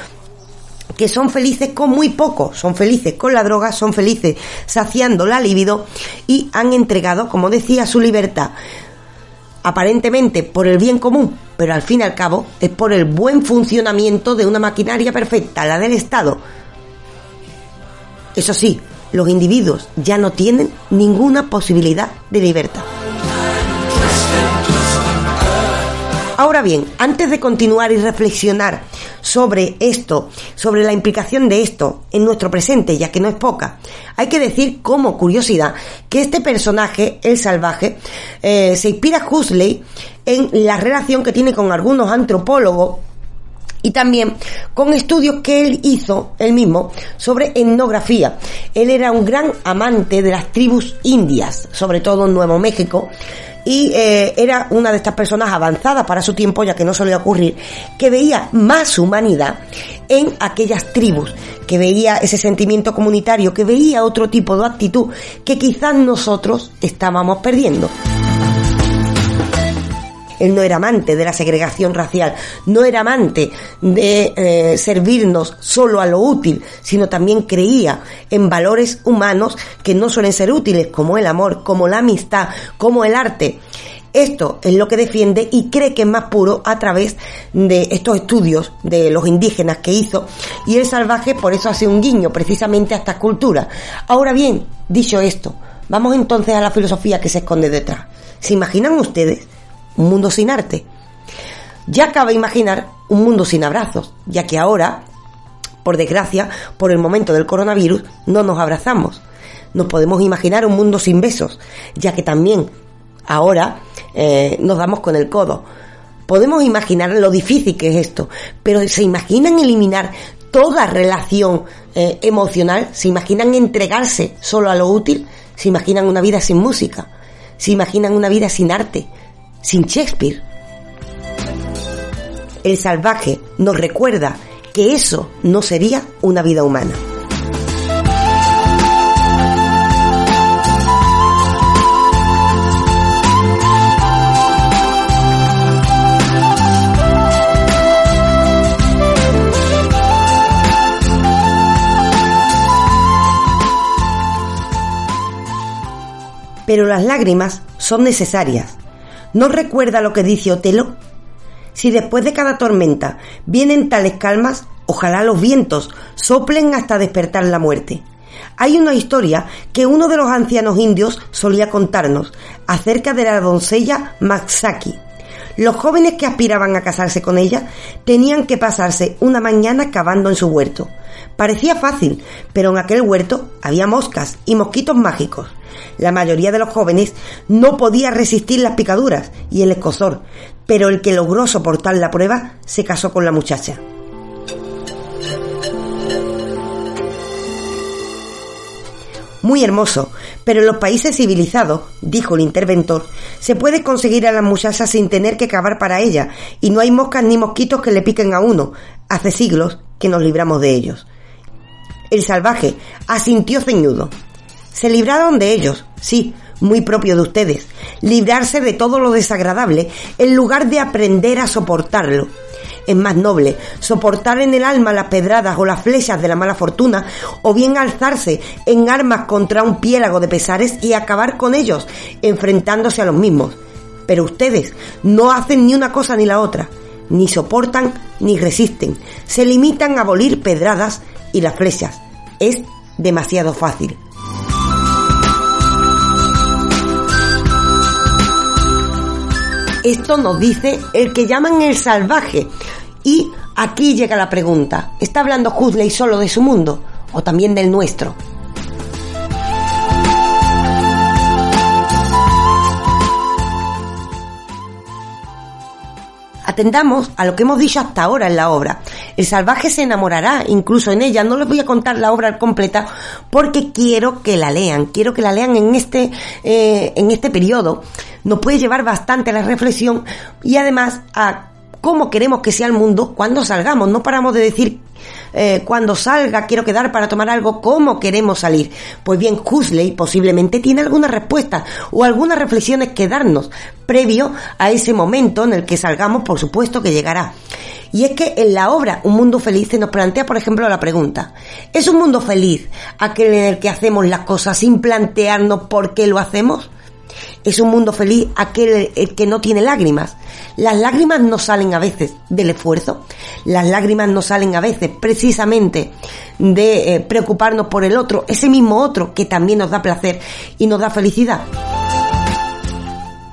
que son felices con muy poco, son felices con la droga, son felices saciando la libido y han entregado, como decía, su libertad aparentemente por el bien común, pero al fin y al cabo es por el buen funcionamiento de una maquinaria perfecta, la del Estado. Eso sí, los individuos ya no tienen ninguna posibilidad de libertad. Ahora bien, antes de continuar y reflexionar sobre esto, sobre la implicación de esto en nuestro presente, ya que no es poca, hay que decir como curiosidad que este personaje, el salvaje, eh, se inspira Huxley en la relación que tiene con algunos antropólogos y también con estudios que él hizo, él mismo, sobre etnografía. Él era un gran amante de las tribus indias, sobre todo en Nuevo México, y eh, era una de estas personas avanzadas para su tiempo, ya que no solía ocurrir, que veía más humanidad en aquellas tribus, que veía ese sentimiento comunitario, que veía otro tipo de actitud que quizás nosotros estábamos perdiendo. Él no era amante de la segregación racial, no era amante de eh, servirnos solo a lo útil, sino también creía en valores humanos que no suelen ser útiles, como el amor, como la amistad, como el arte. Esto es lo que defiende y cree que es más puro a través de estos estudios de los indígenas que hizo y el salvaje por eso hace un guiño precisamente a esta cultura. Ahora bien, dicho esto, vamos entonces a la filosofía que se esconde detrás. ¿Se imaginan ustedes un mundo sin arte. Ya cabe imaginar un mundo sin abrazos, ya que ahora, por desgracia, por el momento del coronavirus, no nos abrazamos. Nos podemos imaginar un mundo sin besos, ya que también ahora eh, nos damos con el codo. Podemos imaginar lo difícil que es esto, pero ¿se imaginan eliminar toda relación eh, emocional? ¿Se imaginan entregarse solo a lo útil? ¿Se imaginan una vida sin música? ¿Se imaginan una vida sin arte? sin Shakespeare. El salvaje nos recuerda que eso no sería una vida humana. Pero las lágrimas son necesarias ¿No recuerda lo que dice Otelo? Si después de cada tormenta vienen tales calmas, ojalá los vientos soplen hasta despertar la muerte. Hay una historia que uno de los ancianos indios solía contarnos acerca de la doncella Maxaki. Los jóvenes que aspiraban a casarse con ella tenían que pasarse una mañana cavando en su huerto. Parecía fácil, pero en aquel huerto había moscas y mosquitos mágicos. La mayoría de los jóvenes no podía resistir las picaduras y el escozor, pero el que logró soportar la prueba se casó con la muchacha. Muy hermoso, pero en los países civilizados, dijo el interventor, se puede conseguir a las muchachas sin tener que cavar para ella, y no hay moscas ni mosquitos que le piquen a uno. Hace siglos que nos libramos de ellos. El salvaje asintió ceñudo. Se libraron de ellos, sí, muy propio de ustedes. Librarse de todo lo desagradable en lugar de aprender a soportarlo es más noble soportar en el alma las pedradas o las flechas de la mala fortuna, o bien alzarse en armas contra un piélago de pesares y acabar con ellos, enfrentándose a los mismos. Pero ustedes no hacen ni una cosa ni la otra, ni soportan ni resisten, se limitan a abolir pedradas y las flechas. Es demasiado fácil. Esto nos dice el que llaman el salvaje. Y aquí llega la pregunta. ¿Está hablando Huxley solo de su mundo o también del nuestro? Atendamos a lo que hemos dicho hasta ahora en la obra. El salvaje se enamorará incluso en ella. No les voy a contar la obra completa porque quiero que la lean. Quiero que la lean en este, eh, en este periodo. Nos puede llevar bastante a la reflexión y además a cómo queremos que sea el mundo cuando salgamos. No paramos de decir eh, cuando salga quiero quedar para tomar algo, ¿cómo queremos salir? Pues bien, Huxley posiblemente tiene alguna respuesta o algunas reflexiones que darnos previo a ese momento en el que salgamos, por supuesto que llegará. Y es que en la obra Un Mundo Feliz se nos plantea, por ejemplo, la pregunta, ¿es un mundo feliz aquel en el que hacemos las cosas sin plantearnos por qué lo hacemos? Es un mundo feliz aquel el que no tiene lágrimas. Las lágrimas no salen a veces del esfuerzo. Las lágrimas no salen a veces precisamente de eh, preocuparnos por el otro, ese mismo otro que también nos da placer y nos da felicidad.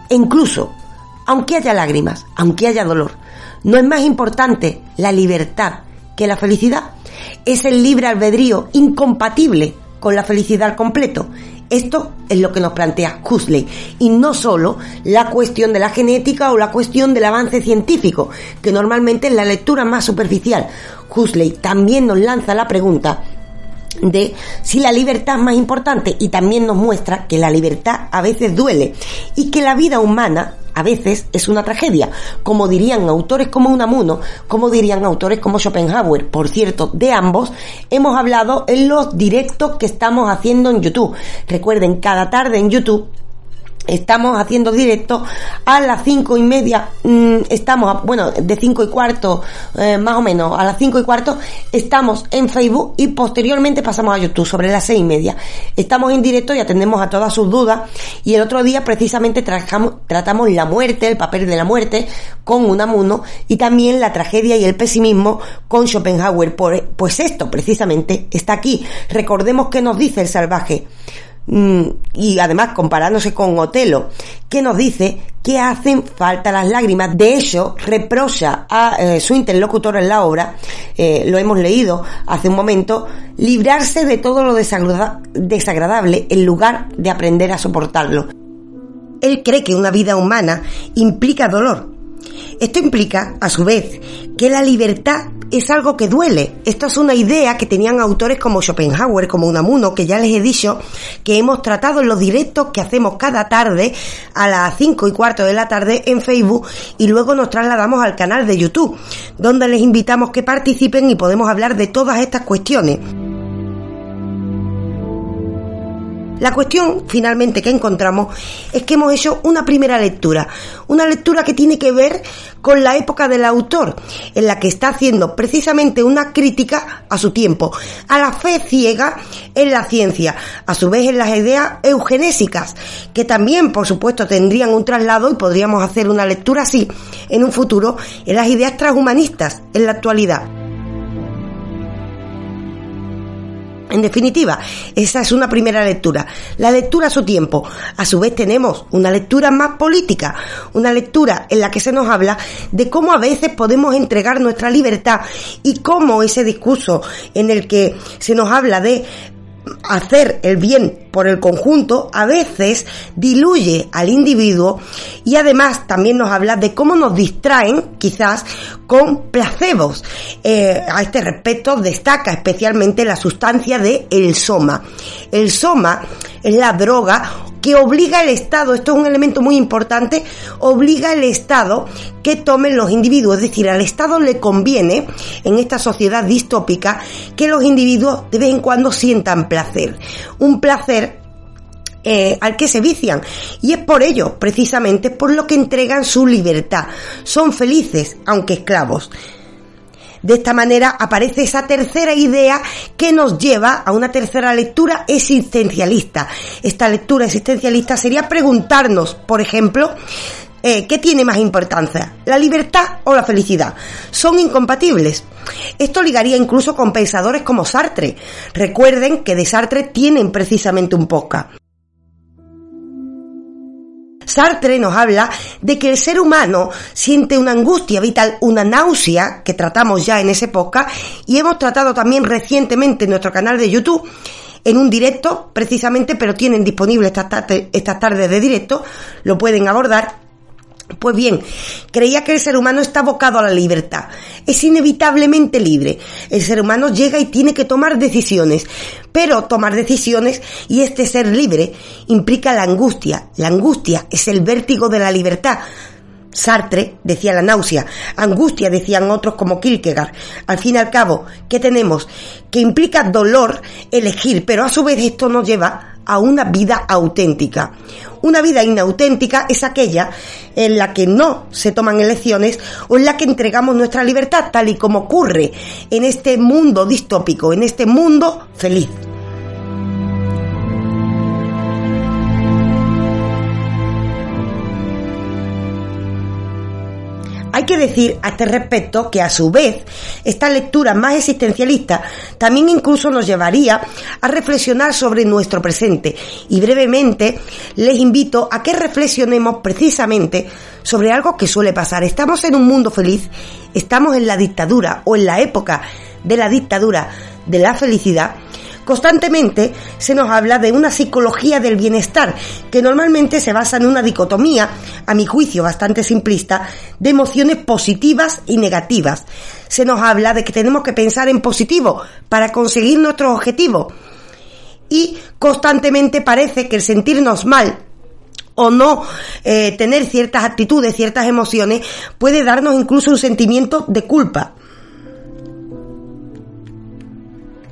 E incluso, aunque haya lágrimas, aunque haya dolor, no es más importante la libertad que la felicidad. Es el libre albedrío incompatible con la felicidad al completo esto es lo que nos plantea Huxley y no solo la cuestión de la genética o la cuestión del avance científico, que normalmente es la lectura más superficial. Huxley también nos lanza la pregunta de si la libertad es más importante y también nos muestra que la libertad a veces duele y que la vida humana a veces es una tragedia, como dirían autores como Unamuno, como dirían autores como Schopenhauer. Por cierto, de ambos hemos hablado en los directos que estamos haciendo en YouTube. Recuerden, cada tarde en YouTube Estamos haciendo directo a las cinco y media, mm, estamos, bueno, de cinco y cuarto, eh, más o menos, a las cinco y cuarto, estamos en Facebook y posteriormente pasamos a YouTube sobre las seis y media. Estamos en directo y atendemos a todas sus dudas y el otro día precisamente tratamos la muerte, el papel de la muerte con Unamuno y también la tragedia y el pesimismo con Schopenhauer. Pues esto precisamente está aquí. Recordemos que nos dice el salvaje. Mm, y además comparándose con Otelo, que nos dice que hacen falta las lágrimas. De hecho, reprocha a eh, su interlocutor en la obra, eh, lo hemos leído hace un momento, librarse de todo lo desagradable en lugar de aprender a soportarlo. Él cree que una vida humana implica dolor. Esto implica, a su vez, que la libertad es algo que duele. Esto es una idea que tenían autores como Schopenhauer, como Unamuno, que ya les he dicho que hemos tratado en los directos que hacemos cada tarde a las 5 y cuarto de la tarde en Facebook y luego nos trasladamos al canal de YouTube, donde les invitamos que participen y podemos hablar de todas estas cuestiones. La cuestión finalmente que encontramos es que hemos hecho una primera lectura, una lectura que tiene que ver con la época del autor, en la que está haciendo precisamente una crítica a su tiempo, a la fe ciega en la ciencia, a su vez en las ideas eugenésicas, que también, por supuesto, tendrían un traslado y podríamos hacer una lectura así en un futuro en las ideas transhumanistas en la actualidad. En definitiva, esa es una primera lectura. La lectura a su tiempo. A su vez tenemos una lectura más política, una lectura en la que se nos habla de cómo a veces podemos entregar nuestra libertad y cómo ese discurso en el que se nos habla de hacer el bien por el conjunto a veces diluye al individuo y además también nos habla de cómo nos distraen quizás con placebos. Eh, a este respecto destaca especialmente la sustancia de el soma. El soma es la droga que obliga al Estado, esto es un elemento muy importante, obliga al Estado que tomen los individuos, es decir, al Estado le conviene en esta sociedad distópica que los individuos de vez en cuando sientan placer, un placer eh, al que se vician. Y es por ello, precisamente, por lo que entregan su libertad. Son felices, aunque esclavos. De esta manera aparece esa tercera idea que nos lleva a una tercera lectura existencialista. Esta lectura existencialista sería preguntarnos, por ejemplo, eh, ¿qué tiene más importancia? ¿La libertad o la felicidad? Son incompatibles. Esto ligaría incluso con pensadores como Sartre. Recuerden que de Sartre tienen precisamente un podcast. Sartre nos habla de que el ser humano siente una angustia vital, una náusea, que tratamos ya en esa época, y hemos tratado también recientemente en nuestro canal de YouTube, en un directo, precisamente, pero tienen disponible estas tardes de directo, lo pueden abordar pues bien, creía que el ser humano está abocado a la libertad. Es inevitablemente libre. El ser humano llega y tiene que tomar decisiones. Pero tomar decisiones y este ser libre implica la angustia. La angustia es el vértigo de la libertad. Sartre decía la náusea, angustia decían otros como Kierkegaard. Al fin y al cabo, ¿qué tenemos? Que implica dolor elegir, pero a su vez esto nos lleva a una vida auténtica. Una vida inauténtica es aquella en la que no se toman elecciones o en la que entregamos nuestra libertad, tal y como ocurre en este mundo distópico, en este mundo feliz. Hay que decir a este respecto que a su vez esta lectura más existencialista también incluso nos llevaría a reflexionar sobre nuestro presente y brevemente les invito a que reflexionemos precisamente sobre algo que suele pasar. Estamos en un mundo feliz, estamos en la dictadura o en la época de la dictadura de la felicidad Constantemente se nos habla de una psicología del bienestar, que normalmente se basa en una dicotomía, a mi juicio bastante simplista, de emociones positivas y negativas. Se nos habla de que tenemos que pensar en positivo para conseguir nuestros objetivos. Y constantemente parece que el sentirnos mal o no eh, tener ciertas actitudes, ciertas emociones, puede darnos incluso un sentimiento de culpa.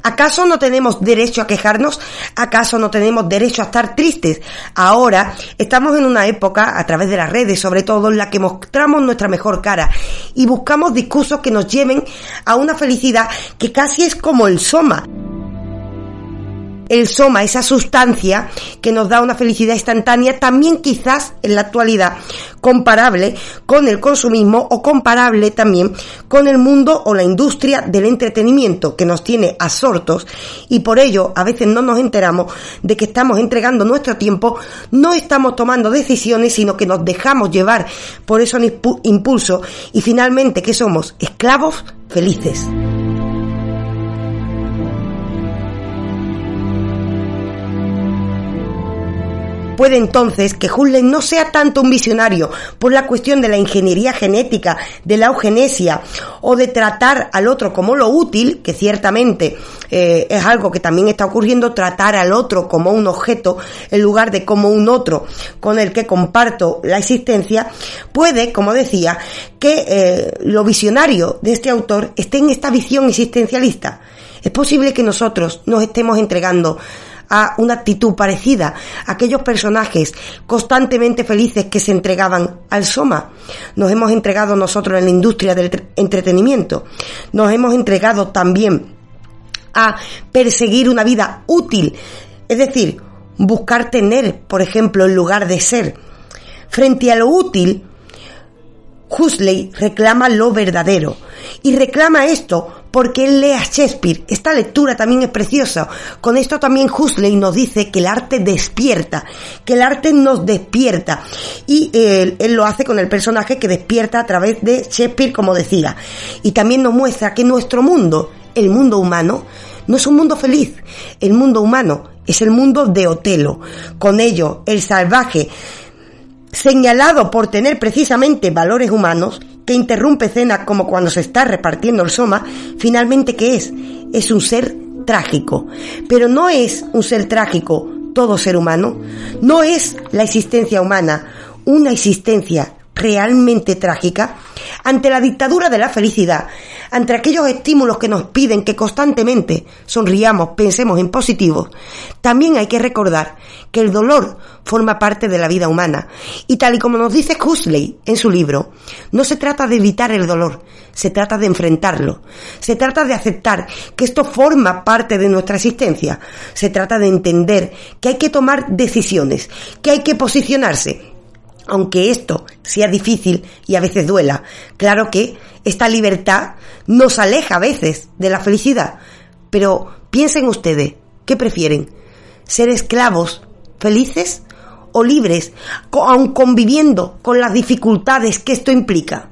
¿Acaso no tenemos derecho a quejarnos? ¿Acaso no tenemos derecho a estar tristes? Ahora estamos en una época, a través de las redes sobre todo, en la que mostramos nuestra mejor cara y buscamos discursos que nos lleven a una felicidad que casi es como el soma el soma, esa sustancia que nos da una felicidad instantánea, también quizás en la actualidad comparable con el consumismo o comparable también con el mundo o la industria del entretenimiento que nos tiene absortos y por ello a veces no nos enteramos de que estamos entregando nuestro tiempo, no estamos tomando decisiones, sino que nos dejamos llevar por esos impulso y finalmente que somos esclavos felices. Puede entonces que Huxley no sea tanto un visionario por la cuestión de la ingeniería genética, de la eugenesia o de tratar al otro como lo útil, que ciertamente eh, es algo que también está ocurriendo, tratar al otro como un objeto en lugar de como un otro con el que comparto la existencia, puede, como decía, que eh, lo visionario de este autor esté en esta visión existencialista. Es posible que nosotros nos estemos entregando a una actitud parecida aquellos personajes constantemente felices que se entregaban al Soma. Nos hemos entregado nosotros en la industria del entretenimiento. Nos hemos entregado también a perseguir una vida útil, es decir, buscar tener, por ejemplo, en lugar de ser. Frente a lo útil, Huxley reclama lo verdadero. Y reclama esto porque él lee a Shakespeare. Esta lectura también es preciosa. Con esto también Huxley nos dice que el arte despierta, que el arte nos despierta. Y él, él, lo hace con el personaje que despierta a través de Shakespeare, como decía. Y también nos muestra que nuestro mundo, el mundo humano, no es un mundo feliz. El mundo humano es el mundo de Otelo. Con ello, el salvaje señalado por tener precisamente valores humanos, que interrumpe escenas como cuando se está repartiendo el soma, finalmente ¿qué es? Es un ser trágico. Pero no es un ser trágico todo ser humano, no es la existencia humana una existencia realmente trágica, ante la dictadura de la felicidad, ante aquellos estímulos que nos piden que constantemente sonriamos, pensemos en positivo, también hay que recordar que el dolor forma parte de la vida humana. Y tal y como nos dice Huxley en su libro, no se trata de evitar el dolor, se trata de enfrentarlo. Se trata de aceptar que esto forma parte de nuestra existencia. Se trata de entender que hay que tomar decisiones, que hay que posicionarse aunque esto sea difícil y a veces duela, claro que esta libertad nos aleja a veces de la felicidad. Pero piensen ustedes, ¿qué prefieren? ¿Ser esclavos felices o libres, aun conviviendo con las dificultades que esto implica?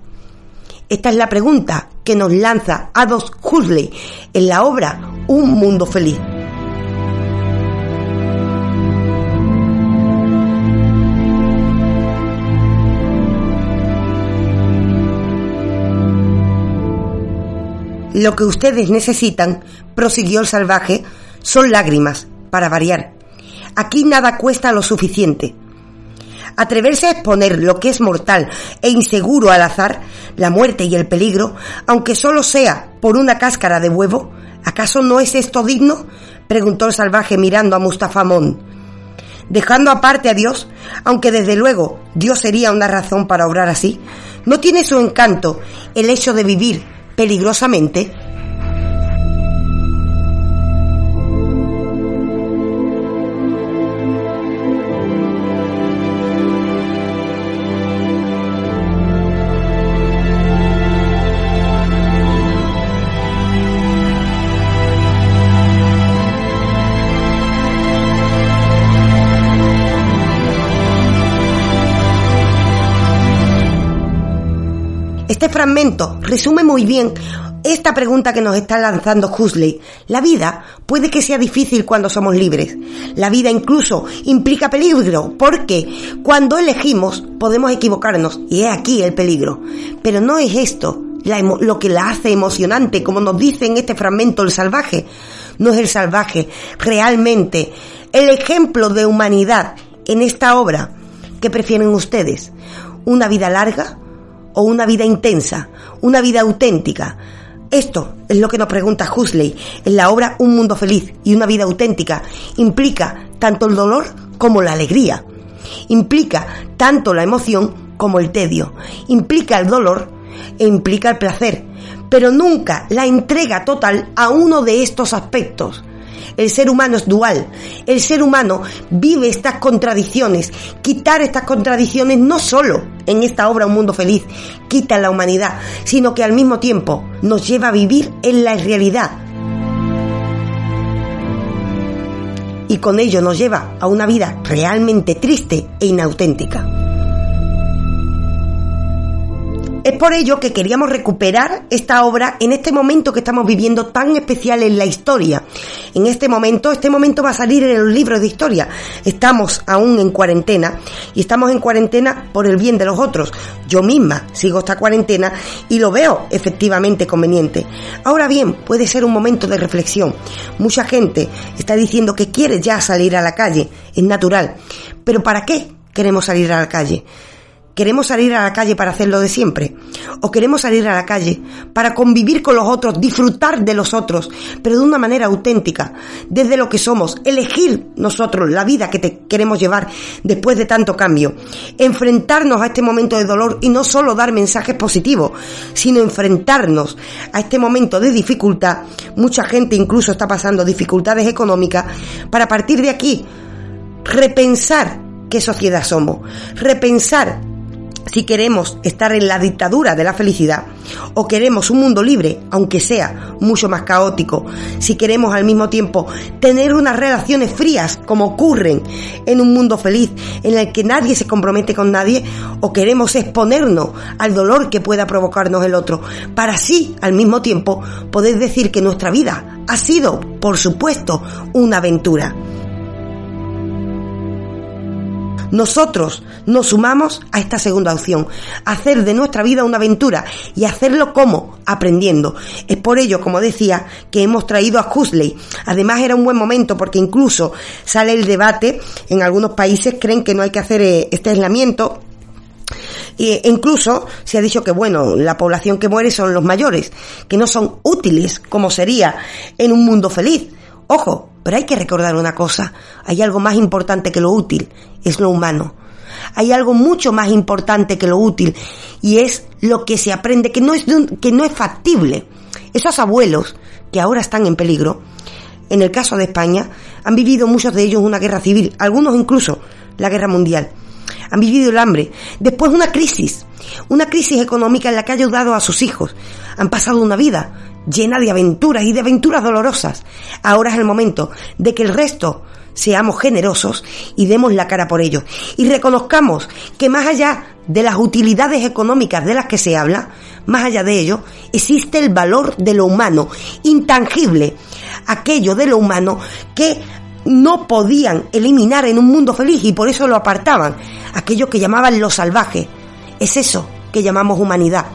Esta es la pregunta que nos lanza Adolf Huxley en la obra Un Mundo Feliz. Lo que ustedes necesitan, prosiguió el salvaje, son lágrimas, para variar. Aquí nada cuesta lo suficiente. Atreverse a exponer lo que es mortal e inseguro al azar, la muerte y el peligro, aunque solo sea por una cáscara de huevo, ¿acaso no es esto digno? preguntó el salvaje mirando a Mustafa Mon. Dejando aparte a Dios, aunque desde luego Dios sería una razón para obrar así, ¿no tiene su encanto el hecho de vivir peligrosamente Este fragmento resume muy bien esta pregunta que nos está lanzando Huxley. La vida puede que sea difícil cuando somos libres. La vida incluso implica peligro, porque cuando elegimos podemos equivocarnos y es aquí el peligro. Pero no es esto lo que la hace emocionante, como nos dice en este fragmento el salvaje. No es el salvaje, realmente el ejemplo de humanidad en esta obra. ¿Qué prefieren ustedes? ¿Una vida larga? O una vida intensa, una vida auténtica. Esto es lo que nos pregunta Huxley en la obra Un mundo feliz y una vida auténtica. Implica tanto el dolor como la alegría. Implica tanto la emoción como el tedio. Implica el dolor e implica el placer. Pero nunca la entrega total a uno de estos aspectos. El ser humano es dual. El ser humano vive estas contradicciones. Quitar estas contradicciones no solo en esta obra Un Mundo Feliz quita la humanidad, sino que al mismo tiempo nos lleva a vivir en la realidad. Y con ello nos lleva a una vida realmente triste e inauténtica. Es por ello que queríamos recuperar esta obra en este momento que estamos viviendo tan especial en la historia. En este momento, este momento va a salir en los libros de historia. Estamos aún en cuarentena y estamos en cuarentena por el bien de los otros. Yo misma sigo esta cuarentena y lo veo efectivamente conveniente. Ahora bien, puede ser un momento de reflexión. Mucha gente está diciendo que quiere ya salir a la calle, es natural. Pero ¿para qué queremos salir a la calle? ¿Queremos salir a la calle para hacerlo de siempre? ¿O queremos salir a la calle para convivir con los otros, disfrutar de los otros, pero de una manera auténtica, desde lo que somos, elegir nosotros la vida que te queremos llevar después de tanto cambio, enfrentarnos a este momento de dolor y no solo dar mensajes positivos, sino enfrentarnos a este momento de dificultad? Mucha gente incluso está pasando dificultades económicas para partir de aquí repensar qué sociedad somos, repensar si queremos estar en la dictadura de la felicidad o queremos un mundo libre, aunque sea mucho más caótico, si queremos al mismo tiempo tener unas relaciones frías como ocurren en un mundo feliz en el que nadie se compromete con nadie o queremos exponernos al dolor que pueda provocarnos el otro, para así al mismo tiempo poder decir que nuestra vida ha sido, por supuesto, una aventura. Nosotros nos sumamos a esta segunda opción, hacer de nuestra vida una aventura y hacerlo como aprendiendo. Es por ello, como decía, que hemos traído a Huxley. Además era un buen momento porque incluso sale el debate, en algunos países creen que no hay que hacer eh, este aislamiento e incluso se ha dicho que, bueno, la población que muere son los mayores, que no son útiles como sería en un mundo feliz. Ojo, pero hay que recordar una cosa, hay algo más importante que lo útil, es lo humano. Hay algo mucho más importante que lo útil y es lo que se aprende que no es, que no es factible. Esos abuelos que ahora están en peligro, en el caso de España, han vivido muchos de ellos una guerra civil, algunos incluso la guerra mundial. Han vivido el hambre, después una crisis, una crisis económica en la que ha ayudado a sus hijos. Han pasado una vida llena de aventuras y de aventuras dolorosas. Ahora es el momento de que el resto seamos generosos y demos la cara por ello. Y reconozcamos que más allá de las utilidades económicas de las que se habla, más allá de ello, existe el valor de lo humano, intangible, aquello de lo humano que no podían eliminar en un mundo feliz y por eso lo apartaban, aquello que llamaban lo salvaje. Es eso que llamamos humanidad,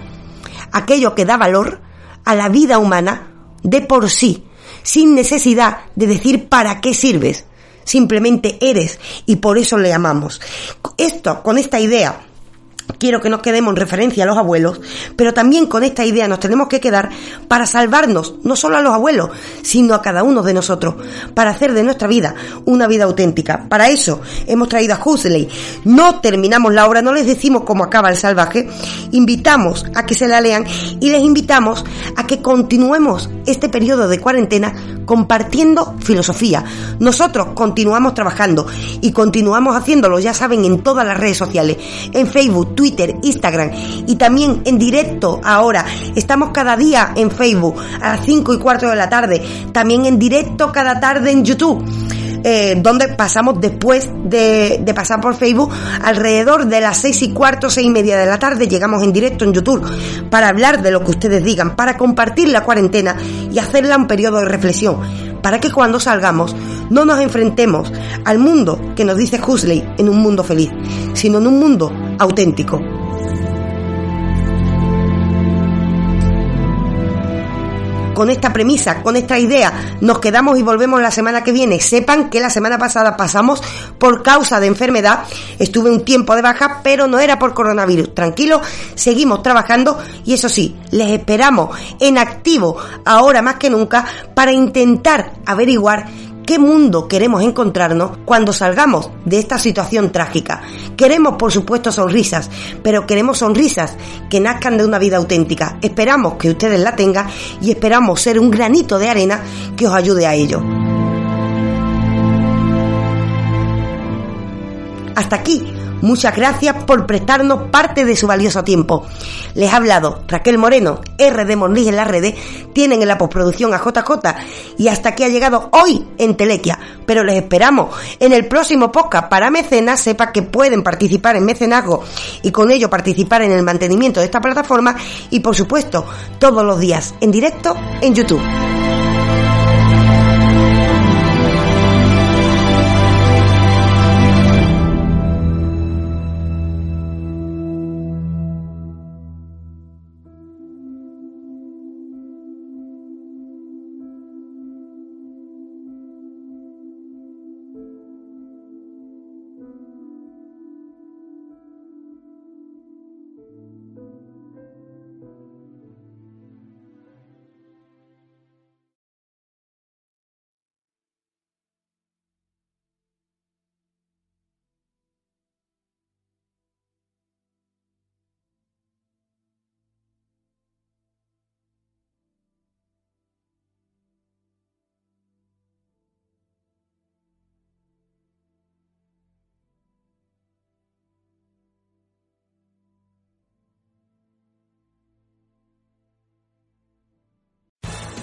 aquello que da valor a la vida humana de por sí, sin necesidad de decir para qué sirves. Simplemente eres y por eso le amamos. Esto, con esta idea quiero que nos quedemos en referencia a los abuelos, pero también con esta idea nos tenemos que quedar para salvarnos, no solo a los abuelos, sino a cada uno de nosotros, para hacer de nuestra vida una vida auténtica. Para eso hemos traído a Huxley. No terminamos la obra, no les decimos cómo acaba el salvaje, invitamos a que se la lean y les invitamos a que continuemos este periodo de cuarentena compartiendo filosofía. Nosotros continuamos trabajando y continuamos haciéndolo, ya saben, en todas las redes sociales, en Facebook, Twitter, Instagram y también en directo ahora. Estamos cada día en Facebook a las 5 y cuarto de la tarde, también en directo cada tarde en YouTube. Eh, donde pasamos después de, de, pasar por Facebook alrededor de las seis y cuarto, seis y media de la tarde, llegamos en directo en YouTube para hablar de lo que ustedes digan, para compartir la cuarentena y hacerla un periodo de reflexión, para que cuando salgamos no nos enfrentemos al mundo que nos dice Huxley en un mundo feliz, sino en un mundo auténtico. Con esta premisa, con esta idea, nos quedamos y volvemos la semana que viene. Sepan que la semana pasada pasamos por causa de enfermedad, estuve un tiempo de baja, pero no era por coronavirus. Tranquilo, seguimos trabajando y eso sí, les esperamos en activo ahora más que nunca para intentar averiguar qué mundo queremos encontrarnos cuando salgamos de esta situación trágica. Queremos, por supuesto, sonrisas, pero queremos sonrisas que nazcan de una vida auténtica. Esperamos que ustedes la tengan y esperamos ser un granito de arena que os ayude a ello. Hasta aquí Muchas gracias por prestarnos parte de su valioso tiempo. Les ha hablado Raquel Moreno, RD Monlis en la redes, tienen en la postproducción a JJ y hasta aquí ha llegado hoy en Telequia. Pero les esperamos en el próximo podcast para mecenas, sepa que pueden participar en mecenazgo y con ello participar en el mantenimiento de esta plataforma y por supuesto todos los días en directo en YouTube.